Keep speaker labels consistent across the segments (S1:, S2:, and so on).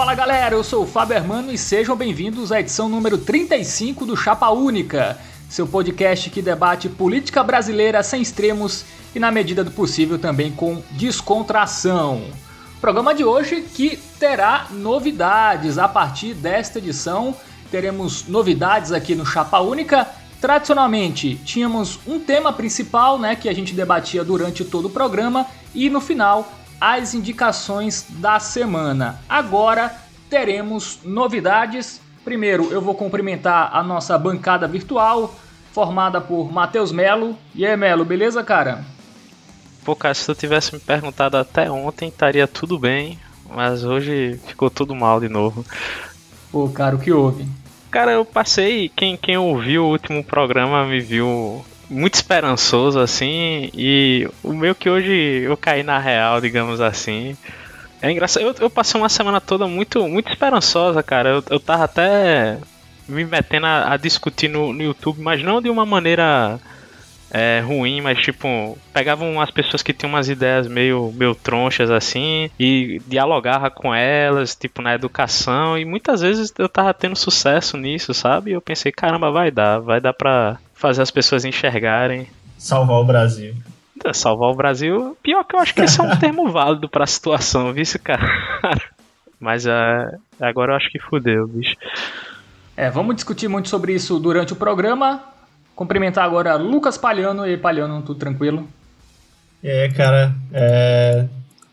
S1: Fala galera, eu sou o Fábio Hermano e sejam bem-vindos à edição número 35 do Chapa Única, seu podcast que debate política brasileira sem extremos e, na medida do possível, também com descontração. O programa de hoje que terá novidades a partir desta edição. Teremos novidades aqui no Chapa Única. Tradicionalmente, tínhamos um tema principal, né, que a gente debatia durante todo o programa e no final as indicações da semana. Agora teremos novidades. Primeiro, eu vou cumprimentar a nossa bancada virtual, formada por Matheus Melo. E aí, Melo, beleza, cara?
S2: Pô, cara, se tu tivesse me perguntado até ontem, estaria tudo bem, mas hoje ficou tudo mal de novo.
S1: Pô, cara, o que houve?
S2: Cara, eu passei. Quem, quem ouviu o último programa me viu muito esperançoso, assim, e o meu que hoje eu caí na real, digamos assim. É engraçado, eu, eu passei uma semana toda muito, muito esperançosa, cara. Eu, eu tava até me metendo a, a discutir no, no, YouTube, mas não de uma maneira é, ruim, mas tipo, pegavam umas pessoas que tinham umas ideias meio, meio tronchas assim e dialogava com elas, tipo, na educação, e muitas vezes eu tava tendo sucesso nisso, sabe? E eu pensei, caramba, vai dar, vai dar pra, fazer as pessoas enxergarem.
S3: Salvar o Brasil.
S2: É, salvar o Brasil, pior que eu acho que esse é um termo válido pra situação, viu, cara? Mas uh, agora eu acho que fudeu, bicho.
S1: É, vamos discutir muito sobre isso durante o programa. Cumprimentar agora Lucas Palhano. E Palhano, tudo tranquilo?
S3: É, cara, é...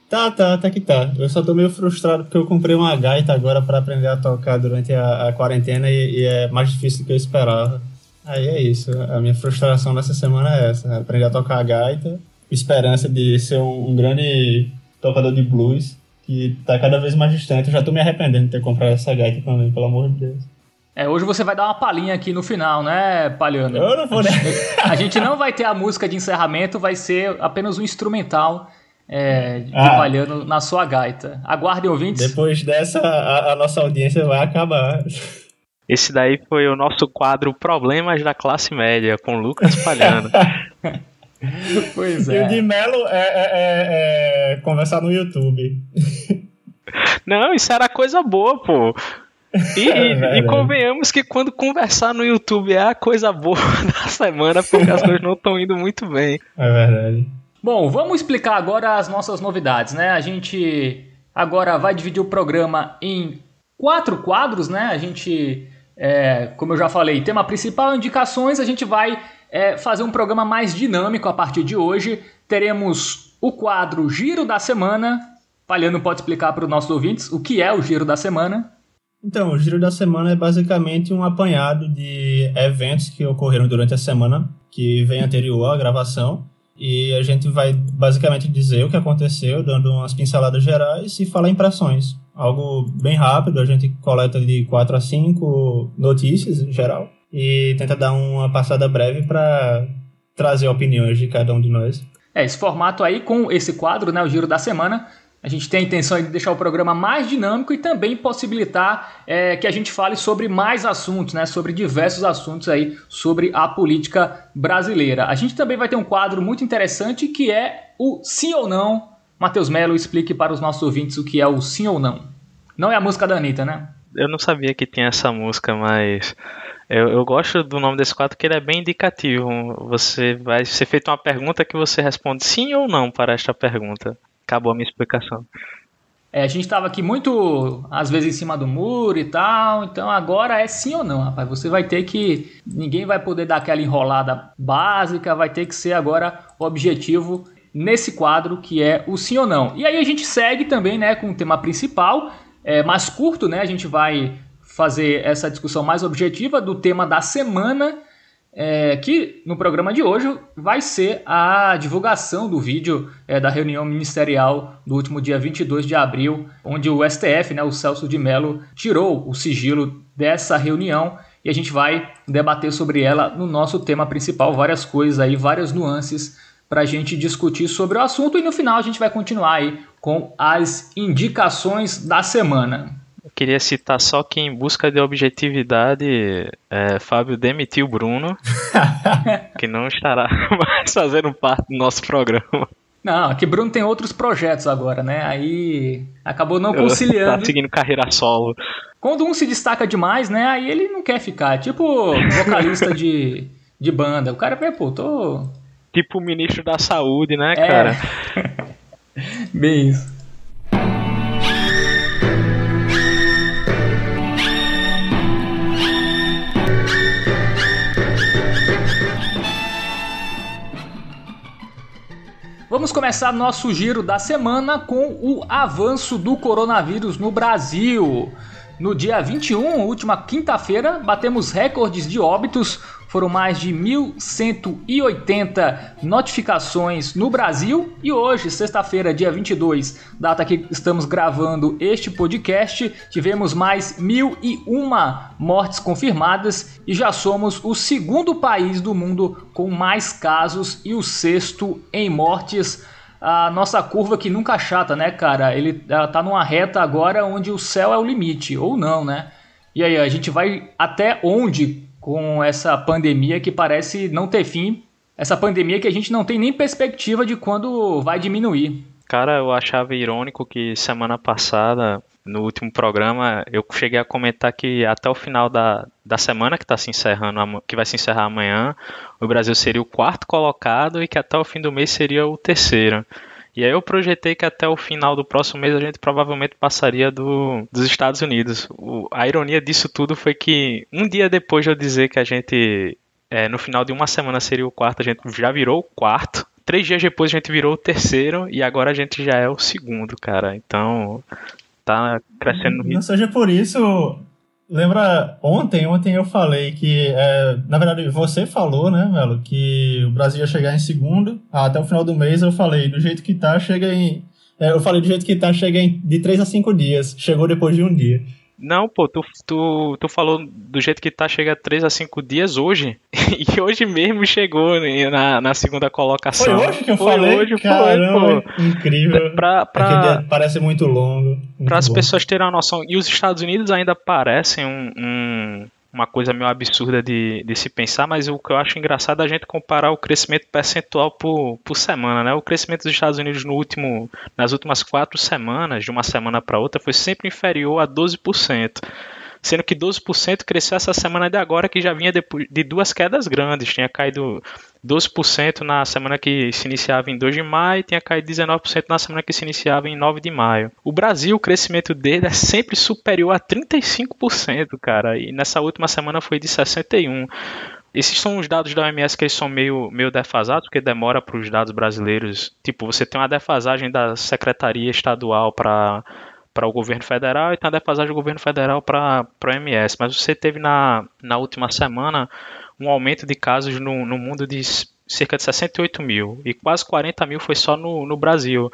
S3: Tá, tá, tá que tá. Eu só tô meio frustrado porque eu comprei uma gaita agora para aprender a tocar durante a, a quarentena e, e, é mais difícil do que eu esperava. Aí é isso. A minha frustração dessa semana é essa. Aprender a tocar a gaita, esperança de ser um, um grande tocador de blues, que tá cada vez mais distante. Eu já tô me arrependendo de ter comprado essa gaita também, pelo amor de Deus.
S1: É, hoje você vai dar uma palhinha aqui no final, né, Palhano?
S3: Eu não vou, né?
S1: A gente não vai ter a música de encerramento, vai ser apenas um instrumental é, de ah. Palhano na sua gaita. Aguardem ouvintes.
S3: Depois dessa, a, a nossa audiência vai acabar.
S2: Esse daí foi o nosso quadro Problemas da Classe Média, com Lucas Palhano.
S3: pois é. E o de Melo é, é, é, é conversar no YouTube.
S2: Não, isso era coisa boa, pô. E, é e, convenhamos que quando conversar no YouTube é a coisa boa da semana, porque as coisas não estão indo muito bem.
S3: É verdade.
S1: Bom, vamos explicar agora as nossas novidades, né? A gente agora vai dividir o programa em quatro quadros, né? A gente é, como eu já falei, tema principal, indicações, a gente vai é, fazer um programa mais dinâmico a partir de hoje. Teremos o quadro Giro da Semana. Palhano pode explicar para os nossos ouvintes o que é o Giro da Semana.
S3: Então, o Giro da Semana é basicamente um apanhado de eventos que ocorreram durante a semana, que vem anterior à gravação. E a gente vai basicamente dizer o que aconteceu, dando umas pinceladas gerais e falar impressões algo bem rápido, a gente coleta de 4 a 5 notícias em geral e tenta dar uma passada breve para trazer opiniões de cada um de nós.
S1: É, esse formato aí com esse quadro, né, o Giro da Semana, a gente tem a intenção de deixar o programa mais dinâmico e também possibilitar é, que a gente fale sobre mais assuntos, né, sobre diversos assuntos aí sobre a política brasileira. A gente também vai ter um quadro muito interessante que é o sim ou não Matheus Melo, explique para os nossos ouvintes o que é o sim ou não. Não é a música da Anitta, né?
S2: Eu não sabia que tinha essa música, mas eu, eu, gosto do nome desse quadro porque ele é bem indicativo. Você vai ser feita uma pergunta que você responde sim ou não para esta pergunta. Acabou a minha explicação.
S1: É, a gente estava aqui muito, às vezes, em cima do muro e tal, então agora é sim ou não, rapaz. Você vai ter que. Ninguém vai poder dar aquela enrolada básica, vai ter que ser agora objetivo nesse quadro que é o sim ou não. E aí a gente segue também né, com o tema principal, é, mais curto, né? A gente vai fazer essa discussão mais objetiva do tema da semana, é, que no programa de hoje vai ser a divulgação do vídeo é, da reunião ministerial do último dia 22 de abril, onde o STF, né, o Celso de Mello, tirou o sigilo dessa reunião e a gente vai debater sobre ela no nosso tema principal, várias coisas aí, várias nuances para a gente discutir sobre o assunto e no final a gente vai continuar aí com as indicações da semana.
S2: Eu queria citar só que em busca de objetividade, é, Fábio demitiu Bruno, que não estará mais fazendo parte do nosso programa.
S1: Não, aqui Bruno tem outros projetos agora, né? Aí acabou não conciliando.
S2: tá seguindo carreira solo.
S1: Quando um se destaca demais, né? Aí ele não quer ficar. É tipo vocalista de, de banda. O cara vê, pô, tô.
S2: Tipo o ministro da saúde, né, é. cara?
S1: Bem isso. Vamos começar nosso giro da semana com o avanço do coronavírus no Brasil. No dia 21, última quinta-feira, batemos recordes de óbitos foram mais de 1.180 notificações no Brasil e hoje, sexta-feira, dia 22, data que estamos gravando este podcast, tivemos mais 1.001 mortes confirmadas e já somos o segundo país do mundo com mais casos e o sexto em mortes a nossa curva que nunca chata, né, cara? Ele ela tá numa reta agora onde o céu é o limite, ou não, né? E aí, a gente vai até onde com essa pandemia que parece não ter fim. Essa pandemia que a gente não tem nem perspectiva de quando vai diminuir.
S2: Cara, eu achava irônico que semana passada, no último programa, eu cheguei a comentar que até o final da, da semana que está se encerrando, que vai se encerrar amanhã, o Brasil seria o quarto colocado e que até o fim do mês seria o terceiro. E aí eu projetei que até o final do próximo mês a gente provavelmente passaria do, dos Estados Unidos. O, a ironia disso tudo foi que um dia depois de eu dizer que a gente, é, no final de uma semana seria o quarto, a gente já virou o quarto. Três dias depois a gente virou o terceiro e agora a gente já é o segundo, cara. Então tá crescendo.
S3: Não seja por isso, Lembra, ontem, ontem eu falei que, é, na verdade, você falou, né, Melo, que o Brasil ia chegar em segundo. Ah, até o final do mês eu falei, do jeito que tá, chega em. É, eu falei do jeito que tá, chega em de 3 a 5 dias. Chegou depois de um dia.
S2: Não, pô, tu, tu, tu falou do jeito que tá, chega a 3 a 5 dias hoje. E hoje mesmo chegou na, na segunda colocação.
S3: Foi hoje que eu foi falei? Hoje, Caramba, foi, Incrível.
S2: Pra, pra,
S3: parece muito longo.
S2: Para as pessoas terem uma noção. E os Estados Unidos ainda parecem um, um uma coisa meio absurda de, de se pensar, mas o que eu acho engraçado é a gente comparar o crescimento percentual por, por semana, né? O crescimento dos Estados Unidos no último, nas últimas quatro semanas, de uma semana para outra, foi sempre inferior a 12% sendo que 12% cresceu essa semana de agora, que já vinha de duas quedas grandes. Tinha caído 12% na semana que se iniciava em 2 de maio, tinha caído 19% na semana que se iniciava em 9 de maio. O Brasil, o crescimento dele é sempre superior a 35%, cara, e nessa última semana foi de 61%. Esses são os dados da OMS que eles são meio, meio defasados, porque demora para os dados brasileiros. Tipo, você tem uma defasagem da Secretaria Estadual para para o governo federal e tem a defasagem do governo federal para o MS. Mas você teve na, na última semana um aumento de casos no, no mundo de cerca de 68 mil e quase 40 mil foi só no, no Brasil.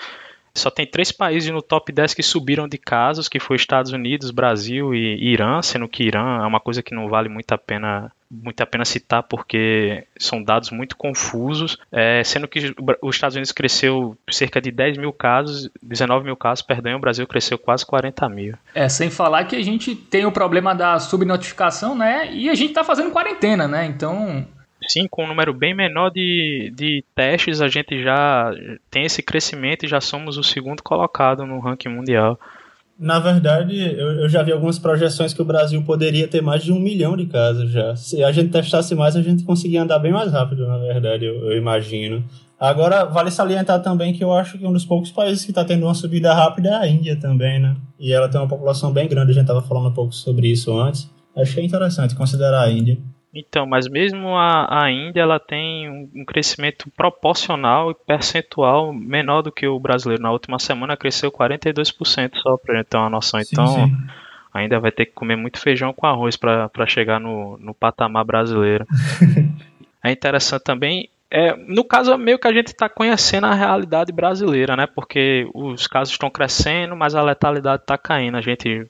S2: Só tem três países no top 10 que subiram de casos, que foi Estados Unidos, Brasil e Irã, sendo que Irã é uma coisa que não vale muito a pena muito a pena citar porque são dados muito confusos, é, sendo que os Estados Unidos cresceu cerca de 10 mil casos, 19 mil casos, perdão, o Brasil cresceu quase 40 mil.
S1: É, sem falar que a gente tem o problema da subnotificação, né, e a gente está fazendo quarentena, né, então
S2: Sim, com um número bem menor de, de testes, a gente já tem esse crescimento e já somos o segundo colocado no ranking mundial.
S3: Na verdade, eu, eu, já vi algumas projeções que o Brasil poderia ter mais de um milhão de casos já. Se a gente testasse mais, a gente conseguia andar bem mais rápido, na verdade, eu, eu imagino. Agora, vale salientar também que eu acho que um dos poucos países que está tendo uma subida rápida é a Índia também, né? E ela tem uma população bem grande, a gente estava falando um pouco sobre isso antes. Achei interessante considerar a Índia.
S2: Então, mas mesmo a, a Índia ela tem um, um, crescimento proporcional e percentual menor do que o brasileiro. Na última semana cresceu 42% só para gente ter uma noção. Então, sim, sim. ainda vai ter que comer muito feijão com arroz para chegar no, no patamar brasileiro. é interessante também. É, no caso, meio que a gente está conhecendo a realidade brasileira, né? Porque os casos estão crescendo, mas a letalidade está caindo. A gente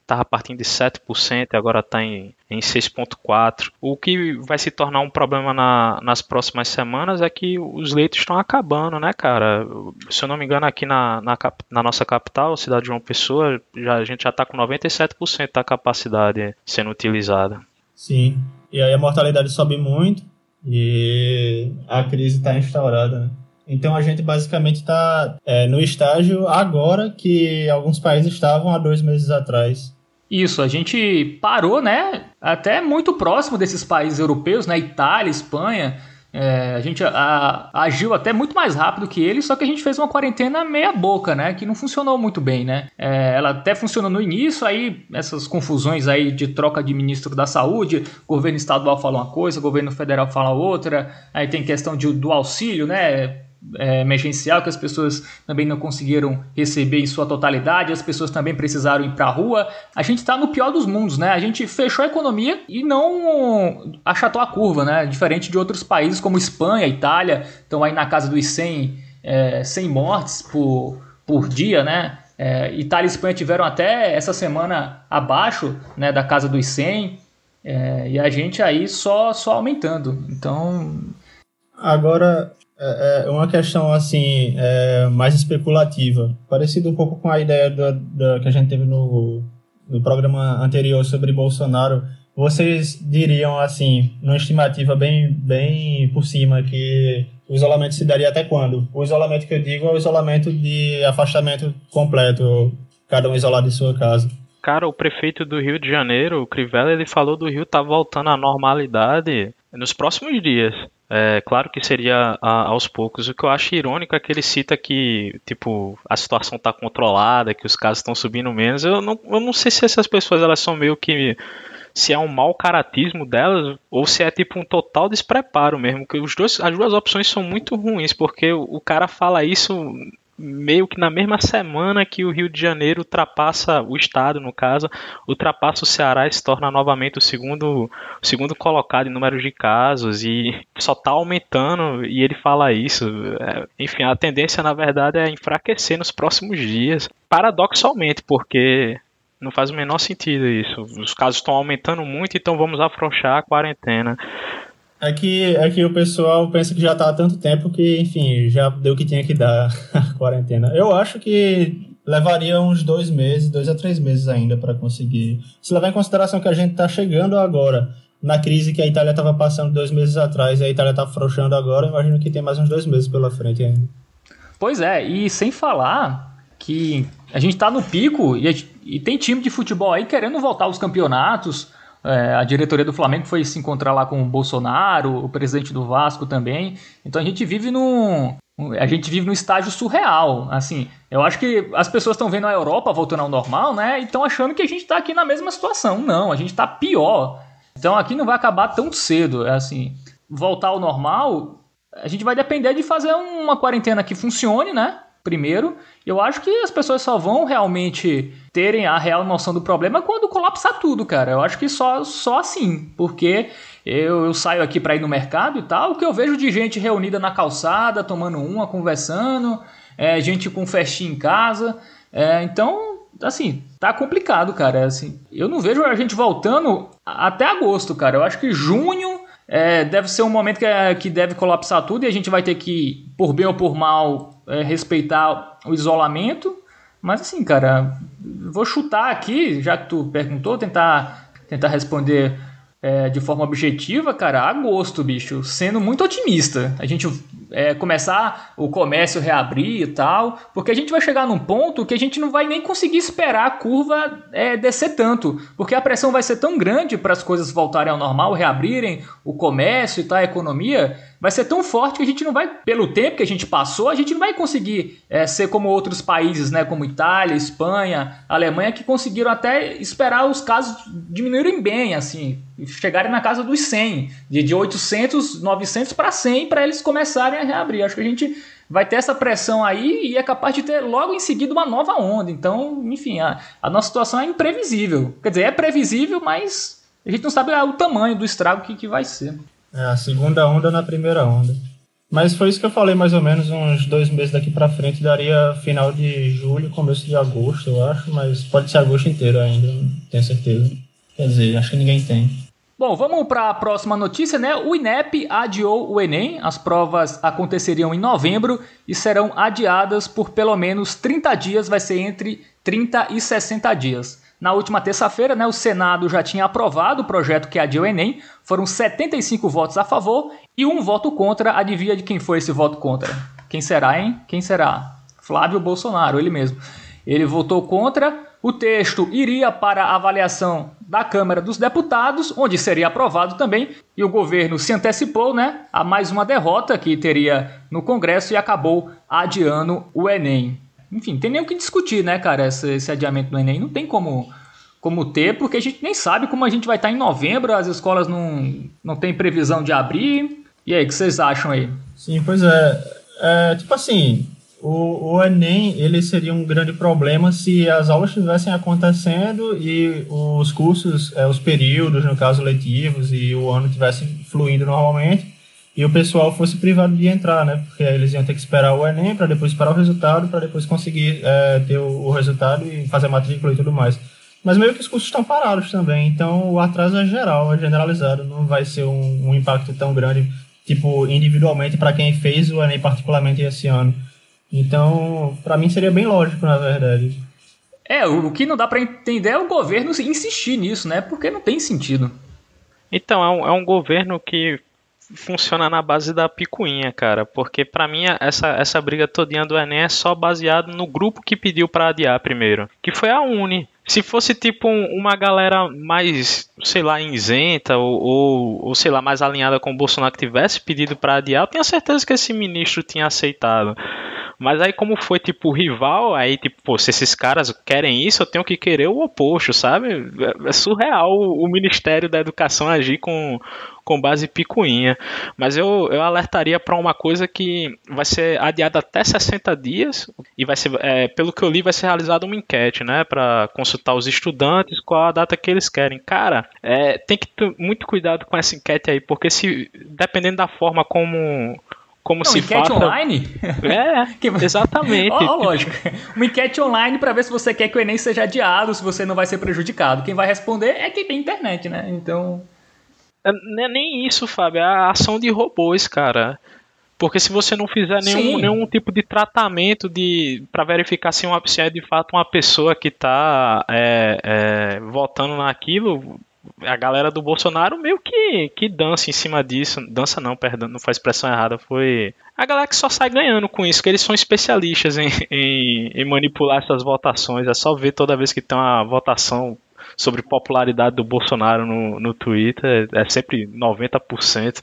S2: estava partindo de 7% e agora está em, em 6,4%. O que vai se tornar um problema na, nas próximas semanas é que os leitos estão acabando, né, cara? Se eu não me engano, aqui na, na, na nossa capital, cidade de João Pessoa, já, a gente já está com 97% da capacidade sendo utilizada.
S3: Sim, e aí a mortalidade sobe muito e a crise está instaurada, né? Então a gente basicamente está é, no estágio agora que alguns países estavam há dois meses atrás.
S1: Isso, a gente parou, né? Até muito próximo desses países europeus, né? Itália, Espanha. É, a gente a, agiu até muito mais rápido que eles, só que a gente fez uma quarentena meia boca, né? Que não funcionou muito bem, né? É, ela até funcionou no início, aí essas confusões aí de troca de ministro da saúde, governo estadual fala uma coisa, governo federal fala outra, aí tem questão de, do auxílio, né? É, emergencial que as pessoas também não conseguiram receber em sua totalidade, as pessoas também precisaram ir para a rua. A gente está no pior dos mundos, né? A gente fechou a economia e não achatou a curva, né? Diferente de outros países como Espanha, Itália, estão aí na casa dos 100, é, 100 mortes por, por dia, né? É, Itália e Espanha tiveram até essa semana abaixo né, da casa dos 100 é, e a gente aí só, só aumentando. Então.
S3: Agora, é, é uma questão assim é, mais especulativa, parecido um pouco com a ideia da, da, que a gente teve no, no programa anterior sobre Bolsonaro. Vocês diriam assim, numa estimativa bem, bem por cima, que o isolamento se daria até quando? O isolamento que eu digo é o isolamento de afastamento completo, cada um isolado em sua casa.
S2: Cara, o prefeito do Rio de Janeiro, o Crivella, ele falou do Rio tá voltando à normalidade nos próximos dias. É, claro que seria a, aos poucos. O que eu acho irônico é que ele cita que, tipo, a situação está controlada, que os casos estão subindo menos. Eu não, eu não sei se essas pessoas elas são meio que se é um mau caratismo delas ou se é tipo um total despreparo mesmo. Que os dois, as duas opções são muito ruins, porque o, o cara fala isso meio que na mesma semana que o Rio de Janeiro ultrapassa o estado, no caso, ultrapassa o Ceará e se torna novamente o segundo, o segundo colocado em números de casos e só está aumentando e ele fala isso. É, enfim, a tendência na verdade é enfraquecer nos próximos dias, paradoxalmente, porque não faz o menor sentido isso. Os casos estão aumentando muito, então vamos afrouxar a quarentena.
S3: É que, é que o pessoal pensa que já está há tanto tempo que, enfim, já deu o que tinha que dar a quarentena. Eu acho que levaria uns dois meses, dois a três meses ainda para conseguir. Se levar em consideração que a gente está chegando agora na crise que a Itália estava passando dois meses atrás e a Itália está afrouxando agora, imagino que tem mais uns dois meses pela frente ainda.
S1: Pois é, e sem falar que a gente está no pico e, e tem time de futebol aí querendo voltar aos campeonatos é, a diretoria do Flamengo foi se encontrar lá com o Bolsonaro, o presidente do Vasco também. Então a gente vive num, a gente vive num estágio surreal. Assim, eu acho que as pessoas estão vendo a Europa voltando ao normal, né? E estão achando que a gente está aqui na mesma situação. Não, a gente está pior. Então aqui não vai acabar tão cedo. É assim, voltar ao normal, a gente vai depender de fazer uma quarentena que funcione, né? Primeiro. Eu acho que as pessoas só vão realmente terem a real noção do problema quando colapsar tudo, cara. Eu acho que só, só assim, porque eu, eu saio aqui para ir no mercado e tal, o que eu vejo de gente reunida na calçada, tomando uma, conversando, é, gente com festinha em casa. É, então, assim, tá complicado, cara. Assim, eu não vejo a gente voltando até agosto, cara. Eu acho que junho é, deve ser um momento que, é, que deve colapsar tudo e a gente vai ter que, por bem ou por mal, é, respeitar o isolamento. Mas assim, cara, vou chutar aqui, já que tu perguntou, tentar, tentar responder é, de forma objetiva, cara, agosto, bicho, sendo muito otimista. A gente é, começar o comércio reabrir e tal, porque a gente vai chegar num ponto que a gente não vai nem conseguir esperar a curva é, descer tanto, porque a pressão vai ser tão grande para as coisas voltarem ao normal, reabrirem o comércio e tal, a economia, vai ser tão forte que a gente não vai, pelo tempo que a gente passou, a gente não vai conseguir é, ser como outros países, né, como Itália, Espanha, Alemanha, que conseguiram até esperar os casos diminuírem bem, assim, chegarem na casa dos 100, de, de 800, 900 para 100, para eles começarem a reabrir. Acho que a gente vai ter essa pressão aí e é capaz de ter logo em seguida uma nova onda. Então, enfim, a, a nossa situação é imprevisível. Quer dizer, é previsível, mas a gente não sabe o tamanho do estrago que, que vai ser.
S3: É, a segunda onda na primeira onda. Mas foi isso que eu falei, mais ou menos uns dois meses daqui para frente, daria final de julho, começo de agosto, eu acho, mas pode ser agosto inteiro ainda, não tenho certeza. Quer dizer, acho que ninguém tem.
S1: Bom, vamos para a próxima notícia, né? O INEP adiou o Enem. As provas aconteceriam em novembro e serão adiadas por pelo menos 30 dias, vai ser entre 30 e 60 dias. Na última terça-feira, né, o Senado já tinha aprovado o projeto que adia o Enem. Foram 75 votos a favor e um voto contra. Adivinha de quem foi esse voto contra? Quem será, hein? Quem será? Flávio Bolsonaro, ele mesmo. Ele votou contra. O texto iria para a avaliação da Câmara dos Deputados, onde seria aprovado também, e o governo se antecipou né, a mais uma derrota que teria no Congresso e acabou adiando o Enem. Enfim, tem nem o que discutir, né, cara, esse, esse adiamento do Enem. Não tem como como ter, porque a gente nem sabe como a gente vai estar em novembro, as escolas não, não têm previsão de abrir. E aí, o que vocês acham aí?
S3: Sim, pois é. é tipo assim, o, o Enem ele seria um grande problema se as aulas estivessem acontecendo e os cursos, é, os períodos, no caso letivos, e o ano estivessem fluindo normalmente e o pessoal fosse privado de entrar, né? Porque eles iam ter que esperar o Enem para depois esperar o resultado, para depois conseguir é, ter o, o resultado e fazer a matrícula e tudo mais. Mas meio que os custos estão parados também, então o atraso é geral, é generalizado, não vai ser um, um impacto tão grande, tipo, individualmente para quem fez o Enem particularmente esse ano. Então, para mim seria bem lógico, na verdade.
S1: É, o que não dá para entender é o governo insistir nisso, né? Porque não tem sentido.
S2: Então, é um, é um governo que funciona na base da picuinha, cara. Porque para mim essa, essa briga todinha do Enem é só baseado no grupo que pediu para adiar primeiro. Que foi a Uni. Se fosse tipo uma galera mais, sei lá, isenta ou, ou, ou sei lá, mais alinhada com o Bolsonaro que tivesse pedido para adiar, eu tenho certeza que esse ministro tinha aceitado. Mas aí, como foi, tipo, rival, aí, tipo, pô, se esses caras querem isso, eu tenho que querer o oposto, sabe? É, é surreal o Ministério da Educação agir com, com base picuinha. Mas eu, eu alertaria para uma coisa que vai ser adiada até 60 dias e vai ser, é, pelo que eu li, vai ser realizada uma enquete, né, para consultar os estudantes qual a data que eles querem. Cara, é, tem que ter muito cuidado com essa enquete aí, porque se dependendo da forma como como
S1: não,
S2: se
S1: enquete
S2: faça...
S1: online?
S2: É, exatamente.
S1: Ó, lógico. Uma enquete online para ver se você quer que o Enem seja adiado, se você não vai ser prejudicado. Quem vai responder é quem tem internet, né? Então.
S2: É, não é nem isso, Fábio. É a ação de robôs, cara. Porque se você não fizer nenhum, nenhum tipo de tratamento de para verificar se, uma, se é de fato uma pessoa que está é, é, votando naquilo, a galera do Bolsonaro meio que, que dança em cima disso. Dança não, perdão, não a expressão errada. Foi a galera que só sai ganhando com isso, que eles são especialistas em, em, em manipular essas votações. É só ver toda vez que tem uma votação sobre popularidade do Bolsonaro no, no Twitter, é sempre 90%.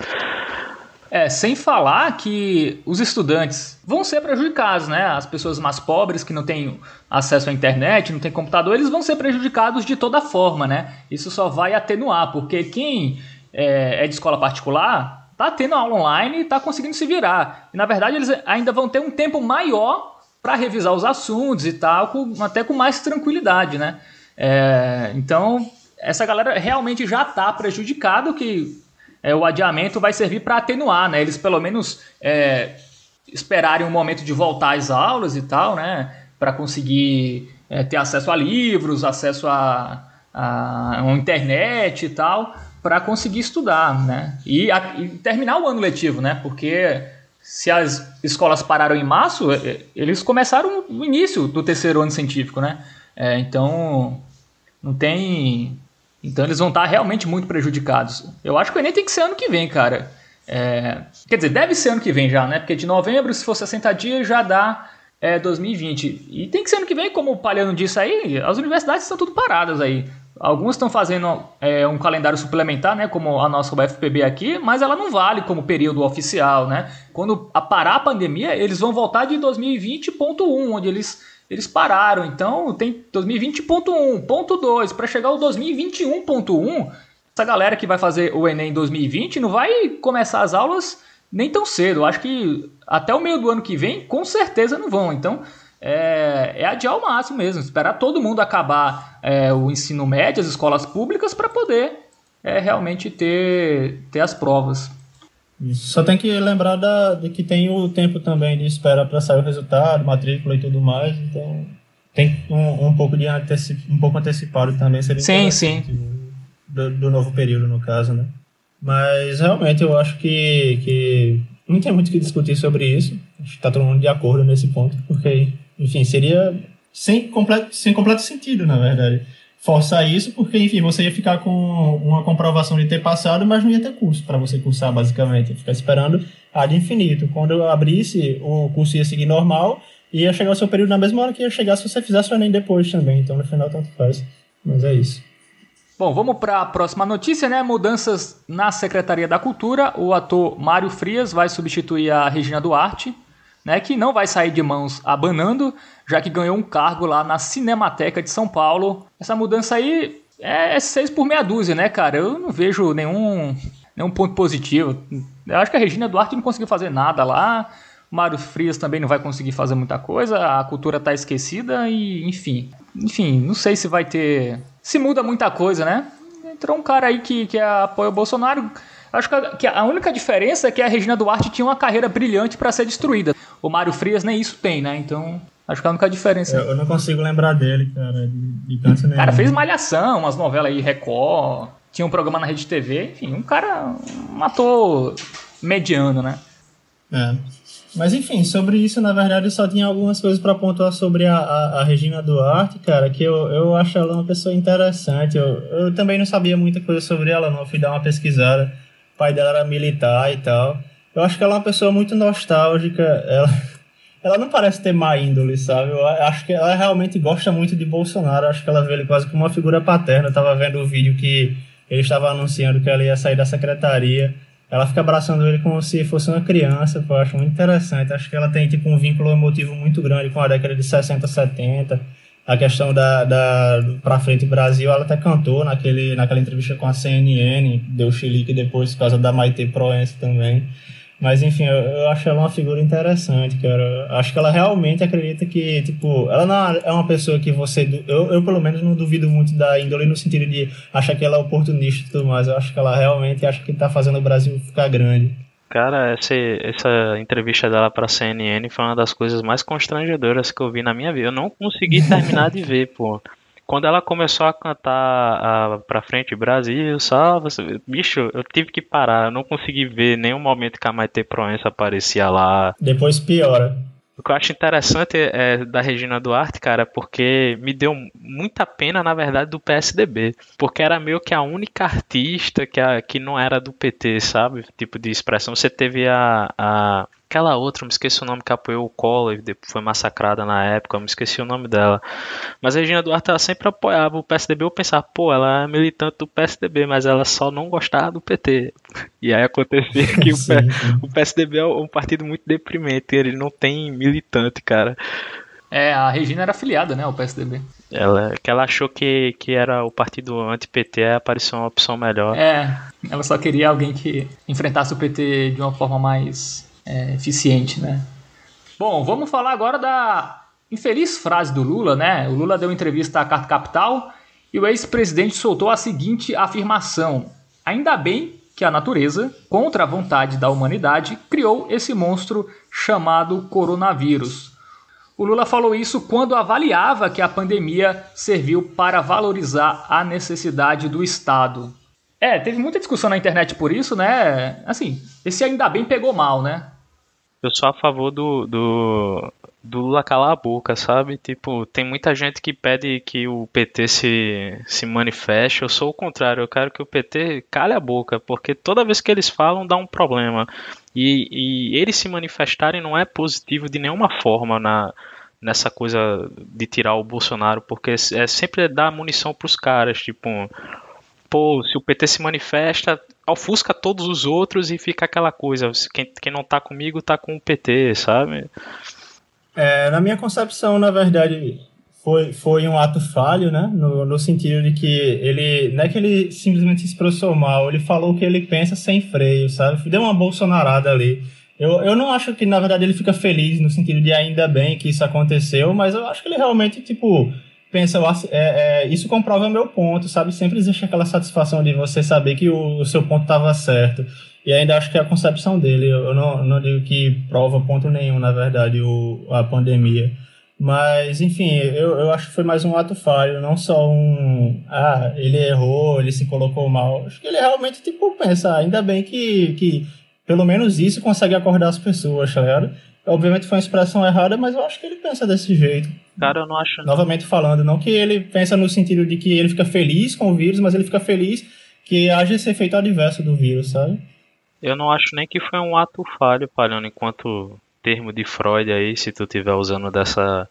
S1: É, sem falar que os estudantes vão ser prejudicados, né? As pessoas mais pobres que não têm acesso à internet, não têm computador, eles vão ser prejudicados de toda forma, né? Isso só vai atenuar, porque quem é, é de escola particular tá tendo aula online e tá conseguindo se virar. E na verdade eles ainda vão ter um tempo maior para revisar os assuntos e tal, com, até com mais tranquilidade, né? É, então, essa galera realmente já está prejudicado, que é, o adiamento vai servir para atenuar, né? Eles pelo menos é, esperarem um momento de voltar às aulas e tal, né? Para conseguir é, ter acesso a livros, acesso a, a, a internet e tal, para conseguir estudar, né? E, a, e terminar o ano letivo, né? Porque se as escolas pararam em março, é, eles começaram no início do terceiro ano científico, né? É, então não tem. Então eles vão estar realmente muito prejudicados. Eu acho que o Enem tem que ser ano que vem, cara. É... Quer dizer, deve ser ano que vem já, né? Porque de novembro, se for 60 dias, já dá é, 2020. E tem que ser ano que vem, como o Palhano disse aí, as universidades estão tudo paradas aí. Alguns estão fazendo é, um calendário suplementar, né, como a nossa UFPB aqui, mas ela não vale como período oficial, né? Quando parar a pandemia, eles vão voltar de 2020.1, onde eles eles pararam. Então tem 2020.1, ponto 2, para chegar ao 2021.1, essa galera que vai fazer o ENEM em 2020 não vai começar as aulas nem tão cedo. Eu acho que até o meio do ano que vem, com certeza não vão. Então é, é adiar o máximo mesmo, esperar todo mundo acabar é, o ensino médio, as escolas públicas, para poder é, realmente ter, ter as provas.
S3: Só tem que lembrar da, de que tem o tempo também de espera para sair o resultado, matrícula e tudo mais, então tem um, um pouco de anteci, um pouco antecipado também seria
S1: sim sim.
S3: do, do, novo período no caso né? Mas realmente eu acho que, que não tem muito o que discutir sobre isso. Está todo mundo de acordo nesse ponto porque enfim seria sem completo sem completo sentido na verdade forçar isso, porque, enfim, você ia ficar com uma comprovação de ter passado, mas não ia ter curso para você cursar, basicamente. Ia ficar esperando ad infinito. Quando eu abrisse, o curso ia seguir normal e ia chegar o seu período na mesma hora que ia chegar se você fizesse o Enem depois também. Então, no final, tanto faz. Mas é isso.
S1: Bom, vamos para a próxima notícia, né? Mudanças na Secretaria da Cultura. O ator Mário Frias vai substituir a Regina Duarte, né? Que não vai sair de mãos abanando, já que ganhou um cargo lá na Cinemateca de São Paulo. Essa mudança aí é seis por meia dúzia, né, cara? Eu não vejo nenhum, nenhum ponto positivo. Eu acho que a Regina Duarte não conseguiu fazer nada lá. Mário Frias também não vai conseguir fazer muita coisa. A cultura está esquecida e, enfim. Enfim, não sei se vai ter se muda muita coisa, né? Entrou um cara aí que, que apoia o Bolsonaro. Acho que a, única diferença é que a Regina Duarte tinha uma carreira brilhante para ser destruída. O Mário Frias nem isso tem, né? Então, acho que é a única diferença.
S3: Eu, eu não consigo lembrar dele, cara, de, de canto
S1: cara fez Malhação, umas novelas aí, Record, tinha um programa na Rede TV, enfim, um cara, um ator mediano, né?
S3: É. Mas enfim, sobre isso, na verdade, eu só tinha algumas coisas para pontuar sobre a, a, a, Regina Duarte, cara, que eu, eu acho ela uma pessoa interessante. Eu, eu também não sabia muita coisa sobre ela, não. Eu fui dar uma pesquisada. O pai dela era militar e tal. Eu acho que ela é uma pessoa muito nostálgica. Ela, ela não parece ter má índole, sabe? Eu acho que ela realmente gosta muito de Bolsonaro. Acho que ela vê ele quase como uma figura paterna. Eu tava vendo o vídeo que ele estava anunciando que ela ia sair da secretaria. Ela fica abraçando ele como se fosse uma criança, eu acho muito interessante. Acho que ela tem tipo um vínculo emotivo muito grande com a década de 60, 70. A questão da, da Pra Frente Brasil, ela até cantou naquele, naquela entrevista com a CNN, deu chilique depois por causa da Maite Proença também. Mas enfim, eu, eu, acho ela uma figura interessante, cara. Acho que ela realmente acredita que, tipo, ela não é uma pessoa que você. Eu, eu pelo menos não duvido muito da índole no sentido de achar que ela é oportunista e tudo mais. Eu acho que ela realmente acha que tá fazendo o Brasil ficar grande.
S2: Cara, essa, essa entrevista dela pra CNN foi uma das coisas mais constrangedoras que eu vi na minha vida. Eu não consegui terminar de ver, pô. Quando ela começou a cantar a, pra frente Brasil, salva, bicho, eu tive que parar, eu não consegui ver nenhum momento que a Maite Proença aparecia lá.
S3: Depois piora.
S2: O que eu acho interessante é, da Regina Duarte, cara, porque me deu muita pena, na verdade, do PSDB. Porque era meio que a única artista que, a, que não era do PT, sabe? Tipo de expressão. Você teve a, a aquela outra, me esqueci o nome que apoiou o Collor e foi massacrada na época, me esqueci o nome dela. Mas a Regina Duarte ela sempre apoiava o PSDB. Eu pensava, pô, ela é militante do PSDB, mas ela só não gostava do PT. E aí acontecia que o, o PSDB é um partido muito deprimente, ele não tem militante, cara.
S1: É, a Regina era afiliada, né, ao PSDB.
S2: Ela, que ela achou que, que era o partido anti-PT, apareceu uma opção melhor.
S1: É, ela só queria alguém que enfrentasse o PT de uma forma mais é, eficiente, né? Bom, vamos falar agora da infeliz frase do Lula, né? O Lula deu entrevista à Carta Capital e o ex-presidente soltou a seguinte afirmação: Ainda bem que a natureza, contra a vontade da humanidade, criou esse monstro chamado coronavírus. O Lula falou isso quando avaliava que a pandemia serviu para valorizar a necessidade do Estado. É, teve muita discussão na internet por isso, né? Assim, esse ainda bem pegou mal, né?
S2: Eu sou a favor do, do, do Lula calar a boca, sabe? Tipo, tem muita gente que pede que o PT se, se manifeste. Eu sou o contrário, eu quero que o PT cale a boca, porque toda vez que eles falam dá um problema. E, e eles se manifestarem não é positivo de nenhuma forma na, nessa coisa de tirar o Bolsonaro, porque é sempre dar munição pros caras, tipo pô, se o PT se manifesta, ofusca todos os outros e fica aquela coisa, quem, quem não tá comigo tá com o PT, sabe?
S3: É, na minha concepção, na verdade, foi, foi um ato falho, né? No, no sentido de que ele. Não é que ele simplesmente se expressou mal, ele falou o que ele pensa sem freio, sabe? Deu uma bolsonarada ali. Eu, eu não acho que, na verdade, ele fica feliz no sentido de ainda bem que isso aconteceu, mas eu acho que ele realmente, tipo pensa, é, é, isso comprova o meu ponto, sabe? Sempre existe aquela satisfação de você saber que o, o seu ponto estava certo. E ainda acho que é a concepção dele. Eu não, não digo que prova ponto nenhum, na verdade, o, a pandemia. Mas, enfim, eu, eu acho que foi mais um ato falho, não só um. Ah, ele errou, ele se colocou mal. Acho que ele realmente, tipo, pensa, ainda bem que, que pelo menos isso consegue acordar as pessoas, tá ligado? Obviamente foi uma expressão errada, mas eu acho que ele pensa desse jeito.
S2: Cara, eu não acho.
S3: Novamente falando, não que ele pensa no sentido de que ele fica feliz com o vírus, mas ele fica feliz que haja esse efeito adverso do vírus, sabe?
S2: Eu não acho nem que foi um ato falho, Palhano, enquanto termo de Freud aí, se tu estiver usando dessa,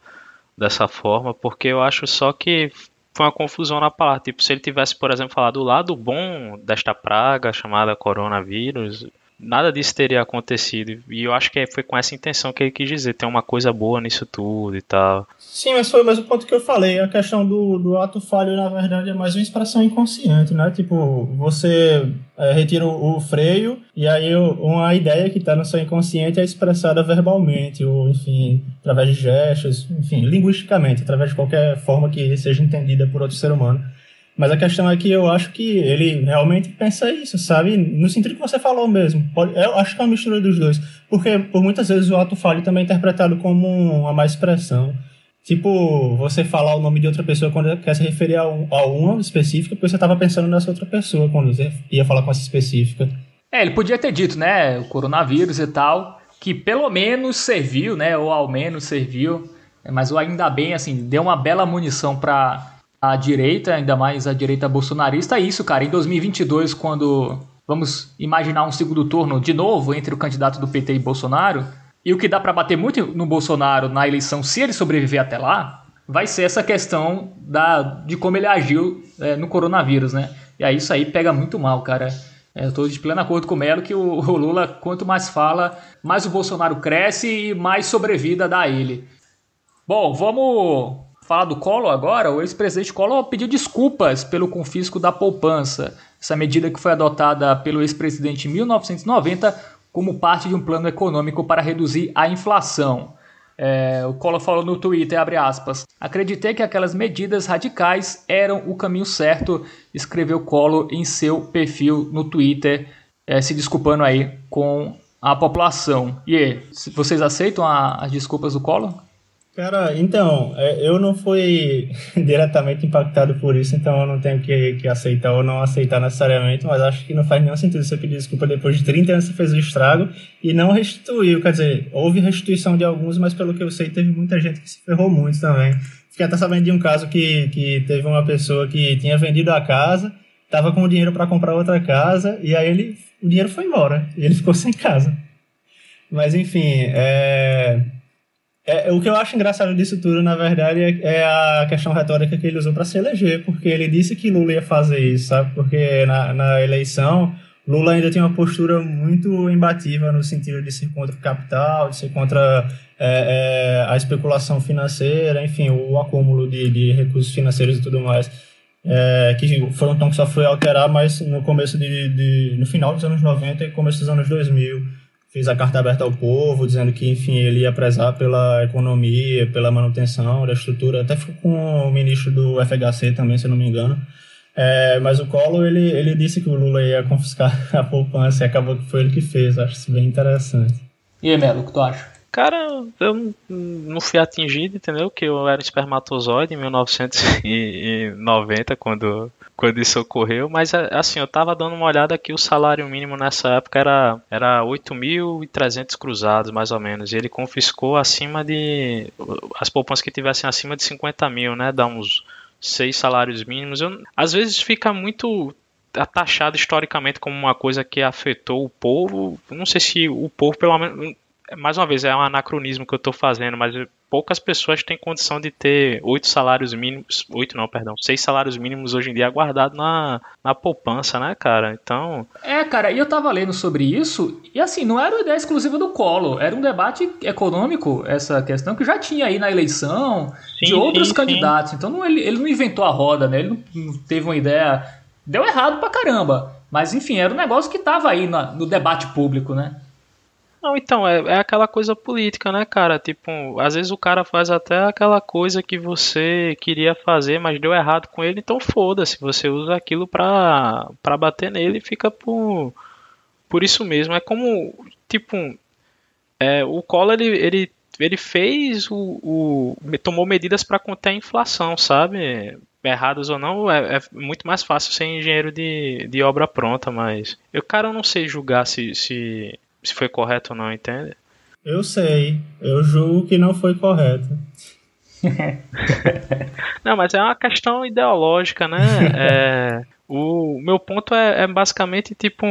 S2: dessa forma, porque eu acho só que foi uma confusão na palavra. Tipo, se ele tivesse, por exemplo, falado o lado bom desta praga chamada coronavírus, nada disso teria acontecido. E eu acho que foi com essa intenção que ele quis dizer, tem uma coisa boa nisso tudo e tal.
S3: Sim, mas foi o mesmo ponto que eu falei. A questão do, do ato falho, na verdade, é mais uma expressão inconsciente, né? Tipo, você é, retira o, o, freio e aí uma ideia que está no seu inconsciente é expressada verbalmente, ou enfim, através de gestos, enfim, linguisticamente, através de qualquer forma que seja entendida por outro ser humano. Mas a questão é que eu acho que ele realmente pensa isso, sabe? No sentido que você falou mesmo. Eu acho que é uma mistura dos dois. Porque por muitas vezes o ato falho também é interpretado como uma má expressão. Tipo, você falar o nome de outra pessoa quando quer se referir a, um, a uma específica, porque você estava pensando nessa outra pessoa quando você ia falar com essa específica.
S1: É, ele podia ter dito, né, o coronavírus e tal, que pelo menos serviu, né, ou ao menos serviu, mas ainda bem, assim, deu uma bela munição para a direita, ainda mais a direita bolsonarista, é isso, cara. Em 2022, quando vamos imaginar um segundo turno de novo entre o candidato do PT e Bolsonaro, e o que dá para bater muito no Bolsonaro na eleição, se ele sobreviver até lá, vai ser essa questão da, de como ele agiu é, no coronavírus, né? E aí isso aí pega muito mal, cara. É, eu estou de pleno acordo com o Melo que o, o Lula, quanto mais fala, mais o Bolsonaro cresce e mais sobrevida dá a ele. Bom, vamos falar do Collor agora, o ex-presidente Collor pediu desculpas pelo confisco da poupança. Essa medida que foi adotada pelo ex-presidente em 1990 como parte de um plano econômico para reduzir a inflação. É, o Collor falou no Twitter, abre aspas, acreditei que aquelas medidas radicais eram o caminho certo, escreveu Collor em seu perfil no Twitter, é, se desculpando aí com a população. E vocês aceitam a, as desculpas do Collor?
S3: Cara, então, é, eu não fui diretamente impactado por isso, então eu não tenho que, que aceitar ou não aceitar necessariamente, mas acho que não faz nenhum sentido você pedir desculpa depois de 30 anos você fez o estrago e não restituiu. Quer dizer, houve restituição de alguns, mas pelo que eu sei, teve muita gente que se ferrou muito também. Fiquei até sabendo de um caso que, que teve uma pessoa que tinha vendido a casa, estava com o dinheiro para comprar outra casa, e aí ele, o dinheiro foi embora, e ele ficou sem casa. Mas enfim, é é, o que eu acho engraçado disso tudo, na verdade, é, é a questão retórica que ele usou para se eleger, porque ele disse que Lula ia fazer isso, sabe? Porque na, na eleição, Lula ainda tem uma postura muito imbatível no sentido de ser contra o capital, de ser contra é, é, a especulação financeira, enfim, o acúmulo de, de recursos financeiros e tudo mais. É, que foram um tom que só foi alterar, mas no começo de, de, no final dos anos 90 e começo dos anos 2000 fez a carta aberta ao povo, dizendo que, enfim, ele ia prezar pela economia, pela manutenção da estrutura. Até ficou com o ministro do FHC também, se não me engano. É, mas o Collor, ele, ele disse que o Lula ia confiscar a poupança e acabou que foi ele que fez. Acho isso bem interessante.
S1: E aí, Melo, o que tu acha?
S2: Cara, eu não fui atingido, entendeu? Que eu era espermatozoide em 1990, quando, quando isso ocorreu. Mas, assim, eu tava dando uma olhada que o salário mínimo nessa época era, era 8.300 cruzados, mais ou menos. E ele confiscou acima de. As poupanças que tivessem acima de 50 mil, né? Dá uns seis salários mínimos. Eu, às vezes fica muito taxado historicamente como uma coisa que afetou o povo. Não sei se o povo, pelo menos mais uma vez, é um anacronismo que eu estou fazendo, mas poucas pessoas têm condição de ter oito salários mínimos, oito não, perdão, seis salários mínimos hoje em dia guardado na, na poupança, né, cara? Então.
S1: É, cara, e eu tava lendo sobre isso, e assim, não era uma ideia exclusiva do Colo, era um debate econômico, essa questão, que já tinha aí na eleição sim, de outros sim, candidatos. Sim. Então não, ele, ele não inventou a roda, né? Ele não, teve uma ideia. Deu errado pra caramba. Mas enfim, era um negócio que tava aí na, no debate público, né?
S2: Não, então, é, é aquela coisa política, né, cara? Tipo, às vezes o cara faz até aquela coisa que você queria fazer, mas deu errado com ele, então foda-se. Você usa aquilo pra, pra bater nele e fica por, por isso mesmo. É como, tipo, é, o Collor, ele, ele, ele fez o, o tomou medidas para conter a inflação, sabe? Errados ou não, é, é, muito mais fácil ser engenheiro de, de obra pronta, mas eu, cara, eu não sei julgar se, se se foi correto ou não, entende?
S3: Eu sei, eu julgo que não foi correto.
S2: Não, mas é uma questão ideológica, né? É, o meu ponto é, é, basicamente tipo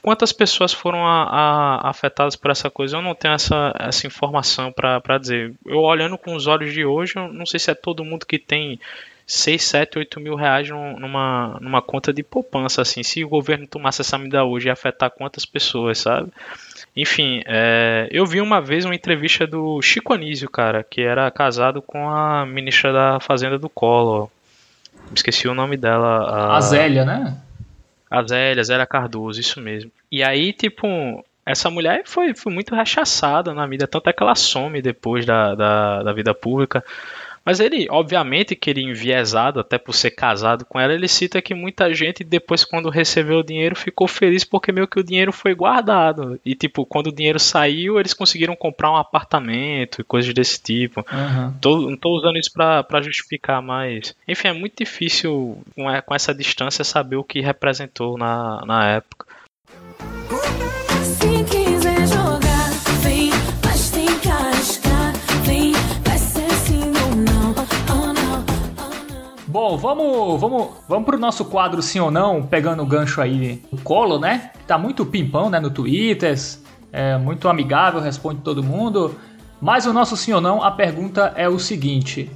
S2: quantas pessoas foram a, a, afetadas por essa coisa. Eu não tenho essa, essa informação para dizer. Eu olhando com os olhos de hoje, eu não sei se é todo mundo que tem 6, 7, 8 mil reais numa, numa conta de poupança. Assim, se o governo tomasse essa medida hoje, ia afetar quantas pessoas, sabe? Enfim, é, eu vi uma vez uma entrevista do Chico Anísio, cara, que era casado com a ministra da Fazenda do Collor. Esqueci o nome dela.
S1: A, a Zélia, né?
S2: A Zélia, Zélia Cardoso, isso mesmo. E aí, tipo, essa mulher foi, foi muito rechaçada na vida, tanto é que ela some depois da, da, da vida pública. Mas ele, obviamente, que ele enviesado, até por ser casado com ela, ele cita que muita gente, depois, quando recebeu o dinheiro, ficou feliz porque meio que o dinheiro foi guardado. E, tipo, quando o dinheiro saiu, eles conseguiram comprar um apartamento e coisas desse tipo. Uhum. Tô, não tô usando isso para justificar, mas. Enfim, é muito difícil, com essa distância, saber o que representou na, na época.
S1: Bom, vamos, vamos, vamos pro nosso quadro sim ou não, pegando o gancho aí do Colo, né? Tá muito pimpão, né, no Twitter, é muito amigável, responde todo mundo. Mas o nosso sim ou não, a pergunta é o seguinte: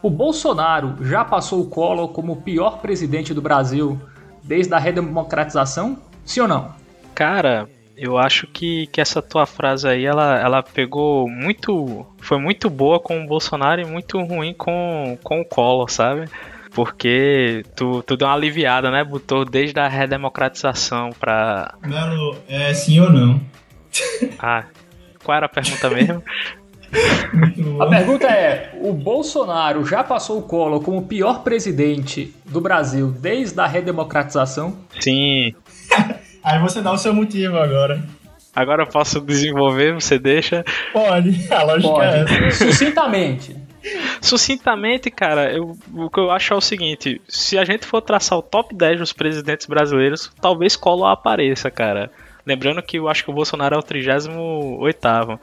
S1: o Bolsonaro já passou o Collor como o pior presidente do Brasil desde a redemocratização? Sim ou não?
S2: Cara, eu acho que, que essa tua frase aí, ela, ela pegou muito. Foi muito boa com o Bolsonaro e muito ruim com, com o Collor, sabe? Porque tu, tu deu uma aliviada, né? Botou desde a redemocratização pra.
S3: Melo, é sim ou não?
S2: Ah, qual era a pergunta mesmo?
S1: a pergunta é: o Bolsonaro já passou o Collor como o pior presidente do Brasil desde a redemocratização?
S2: Sim.
S3: Aí você dá o seu motivo agora.
S2: Agora eu posso desenvolver, você deixa?
S3: Pode, a lógica Pode. é
S1: essa. Sucintamente.
S2: Sucintamente, cara, eu, o que eu acho é o seguinte: se a gente for traçar o top 10 dos presidentes brasileiros, talvez Collor apareça, cara. Lembrando que eu acho que o Bolsonaro é o 38.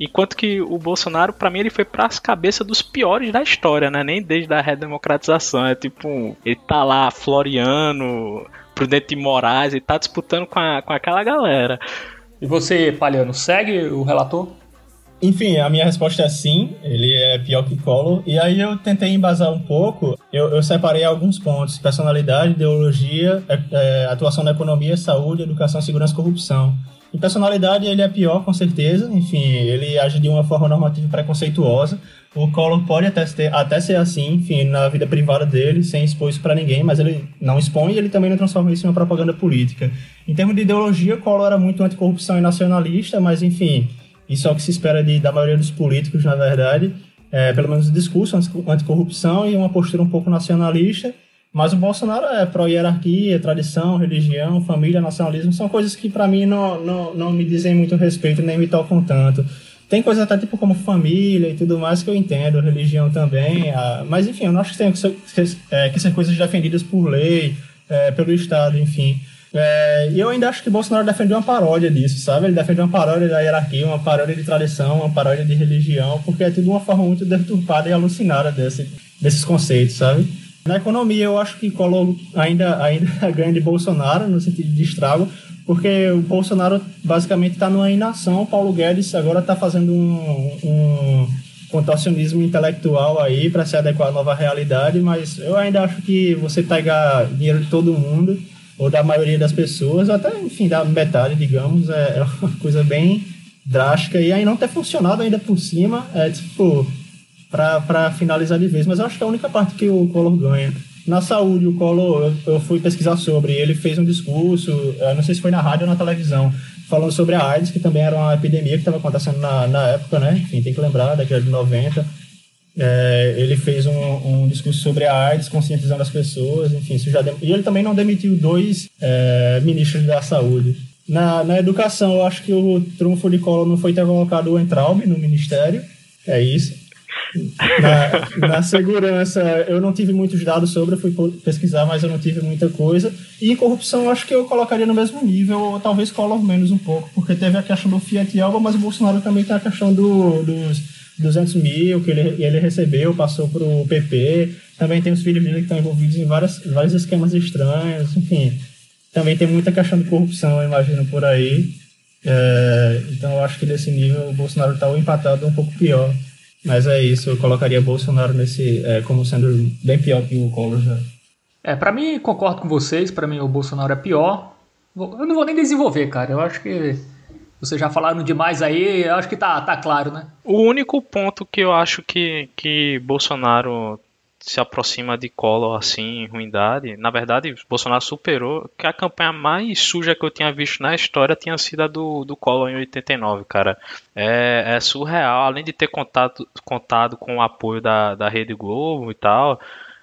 S2: Enquanto que o Bolsonaro, para mim, ele foi pras cabeças dos piores da história, né? Nem desde a redemocratização. É tipo, ele tá lá, Floriano, Prudente de Moraes, e tá disputando com, a, com aquela galera.
S1: E você, Palhano, segue o relator?
S3: Enfim, a minha resposta é sim, ele é pior que Collor. E aí eu tentei embasar um pouco, eu, eu separei alguns pontos: personalidade, ideologia, é, é, atuação na economia, saúde, educação, segurança e corrupção. Em personalidade, ele é pior, com certeza. Enfim, ele age de uma forma normativa preconceituosa. O Collor pode até, ter, até ser assim, enfim, na vida privada dele, sem expor isso para ninguém, mas ele não expõe e ele também não transforma isso em uma propaganda política. Em termos de ideologia, Collor era muito anticorrupção e nacionalista, mas, enfim, isso é o que se espera de, da maioria dos políticos, na verdade. É, pelo menos o discurso anticorrupção e uma postura um pouco nacionalista. Mas o Bolsonaro é pró-hierarquia, tradição, religião, família, nacionalismo, são coisas que para mim não, não, não me dizem muito respeito, nem me tocam tanto. Tem coisas até tipo como família e tudo mais que eu entendo, religião também, mas enfim, eu não acho que tem que ser, que, é, que ser coisas defendidas por lei, é, pelo Estado, enfim. É, e eu ainda acho que Bolsonaro defende uma paródia disso, sabe? Ele defende uma paródia da hierarquia, uma paródia de tradição, uma paródia de religião, porque é tudo uma forma muito deturpada e alucinada desse, desses conceitos, sabe? Na economia, eu acho que Collor ainda, ainda ganha de Bolsonaro, no sentido de estrago, porque o Bolsonaro basicamente está numa inação, Paulo Guedes agora está fazendo um, um contorcionismo intelectual aí para se adequar à nova realidade, mas eu ainda acho que você pegar dinheiro de todo mundo, ou da maioria das pessoas, até, enfim, da metade, digamos, é, é uma coisa bem drástica e aí não ter funcionado ainda por cima, é tipo para finalizar de vez. Mas eu acho que é a única parte que o Collor ganha. Na saúde, o Collor, eu, eu fui pesquisar sobre, ele fez um discurso, não sei se foi na rádio ou na televisão, falando sobre a AIDS, que também era uma epidemia que estava acontecendo na, na época, né? Enfim, tem que lembrar, década de 90. É, ele fez um, um, discurso sobre a AIDS, conscientizando as pessoas, enfim, isso já dem... e ele também não demitiu dois é, ministros da saúde. Na, na educação, eu acho que o trunfo de Collor não foi ter colocado o Entraub no ministério, é isso. Na, na, segurança, eu não tive muitos dados sobre, eu fui pesquisar, mas eu não tive muita coisa. E em corrupção, eu acho que eu colocaria no mesmo nível, ou talvez Collor menos um pouco, porque teve a questão do Fiat Alba, mas o Bolsonaro também tem a questão do, dos 200 mil que ele, ele recebeu, passou para o PP. Também tem os filhos dele que estão envolvidos em várias, vários esquemas estranhos, enfim. Também tem muita questão de corrupção, eu imagino, por aí. É, então eu acho que nesse nível o Bolsonaro está empatado um pouco pior. Mas é isso, eu colocaria Bolsonaro nesse é, como sendo bem pior que o Collor já.
S1: É, para mim, concordo com vocês, para mim o Bolsonaro é pior. Eu não vou nem desenvolver, cara. Eu acho que vocês já falaram demais aí, eu acho que tá, tá claro, né?
S2: O único ponto que eu acho que, que Bolsonaro se aproxima de Collor assim em ruindade, na verdade, Bolsonaro superou que a campanha mais suja que eu tinha visto na história tinha sido a do, do Collor em 89, cara. É, é surreal, além de ter contado, contado com o apoio da, da Rede Globo e tal.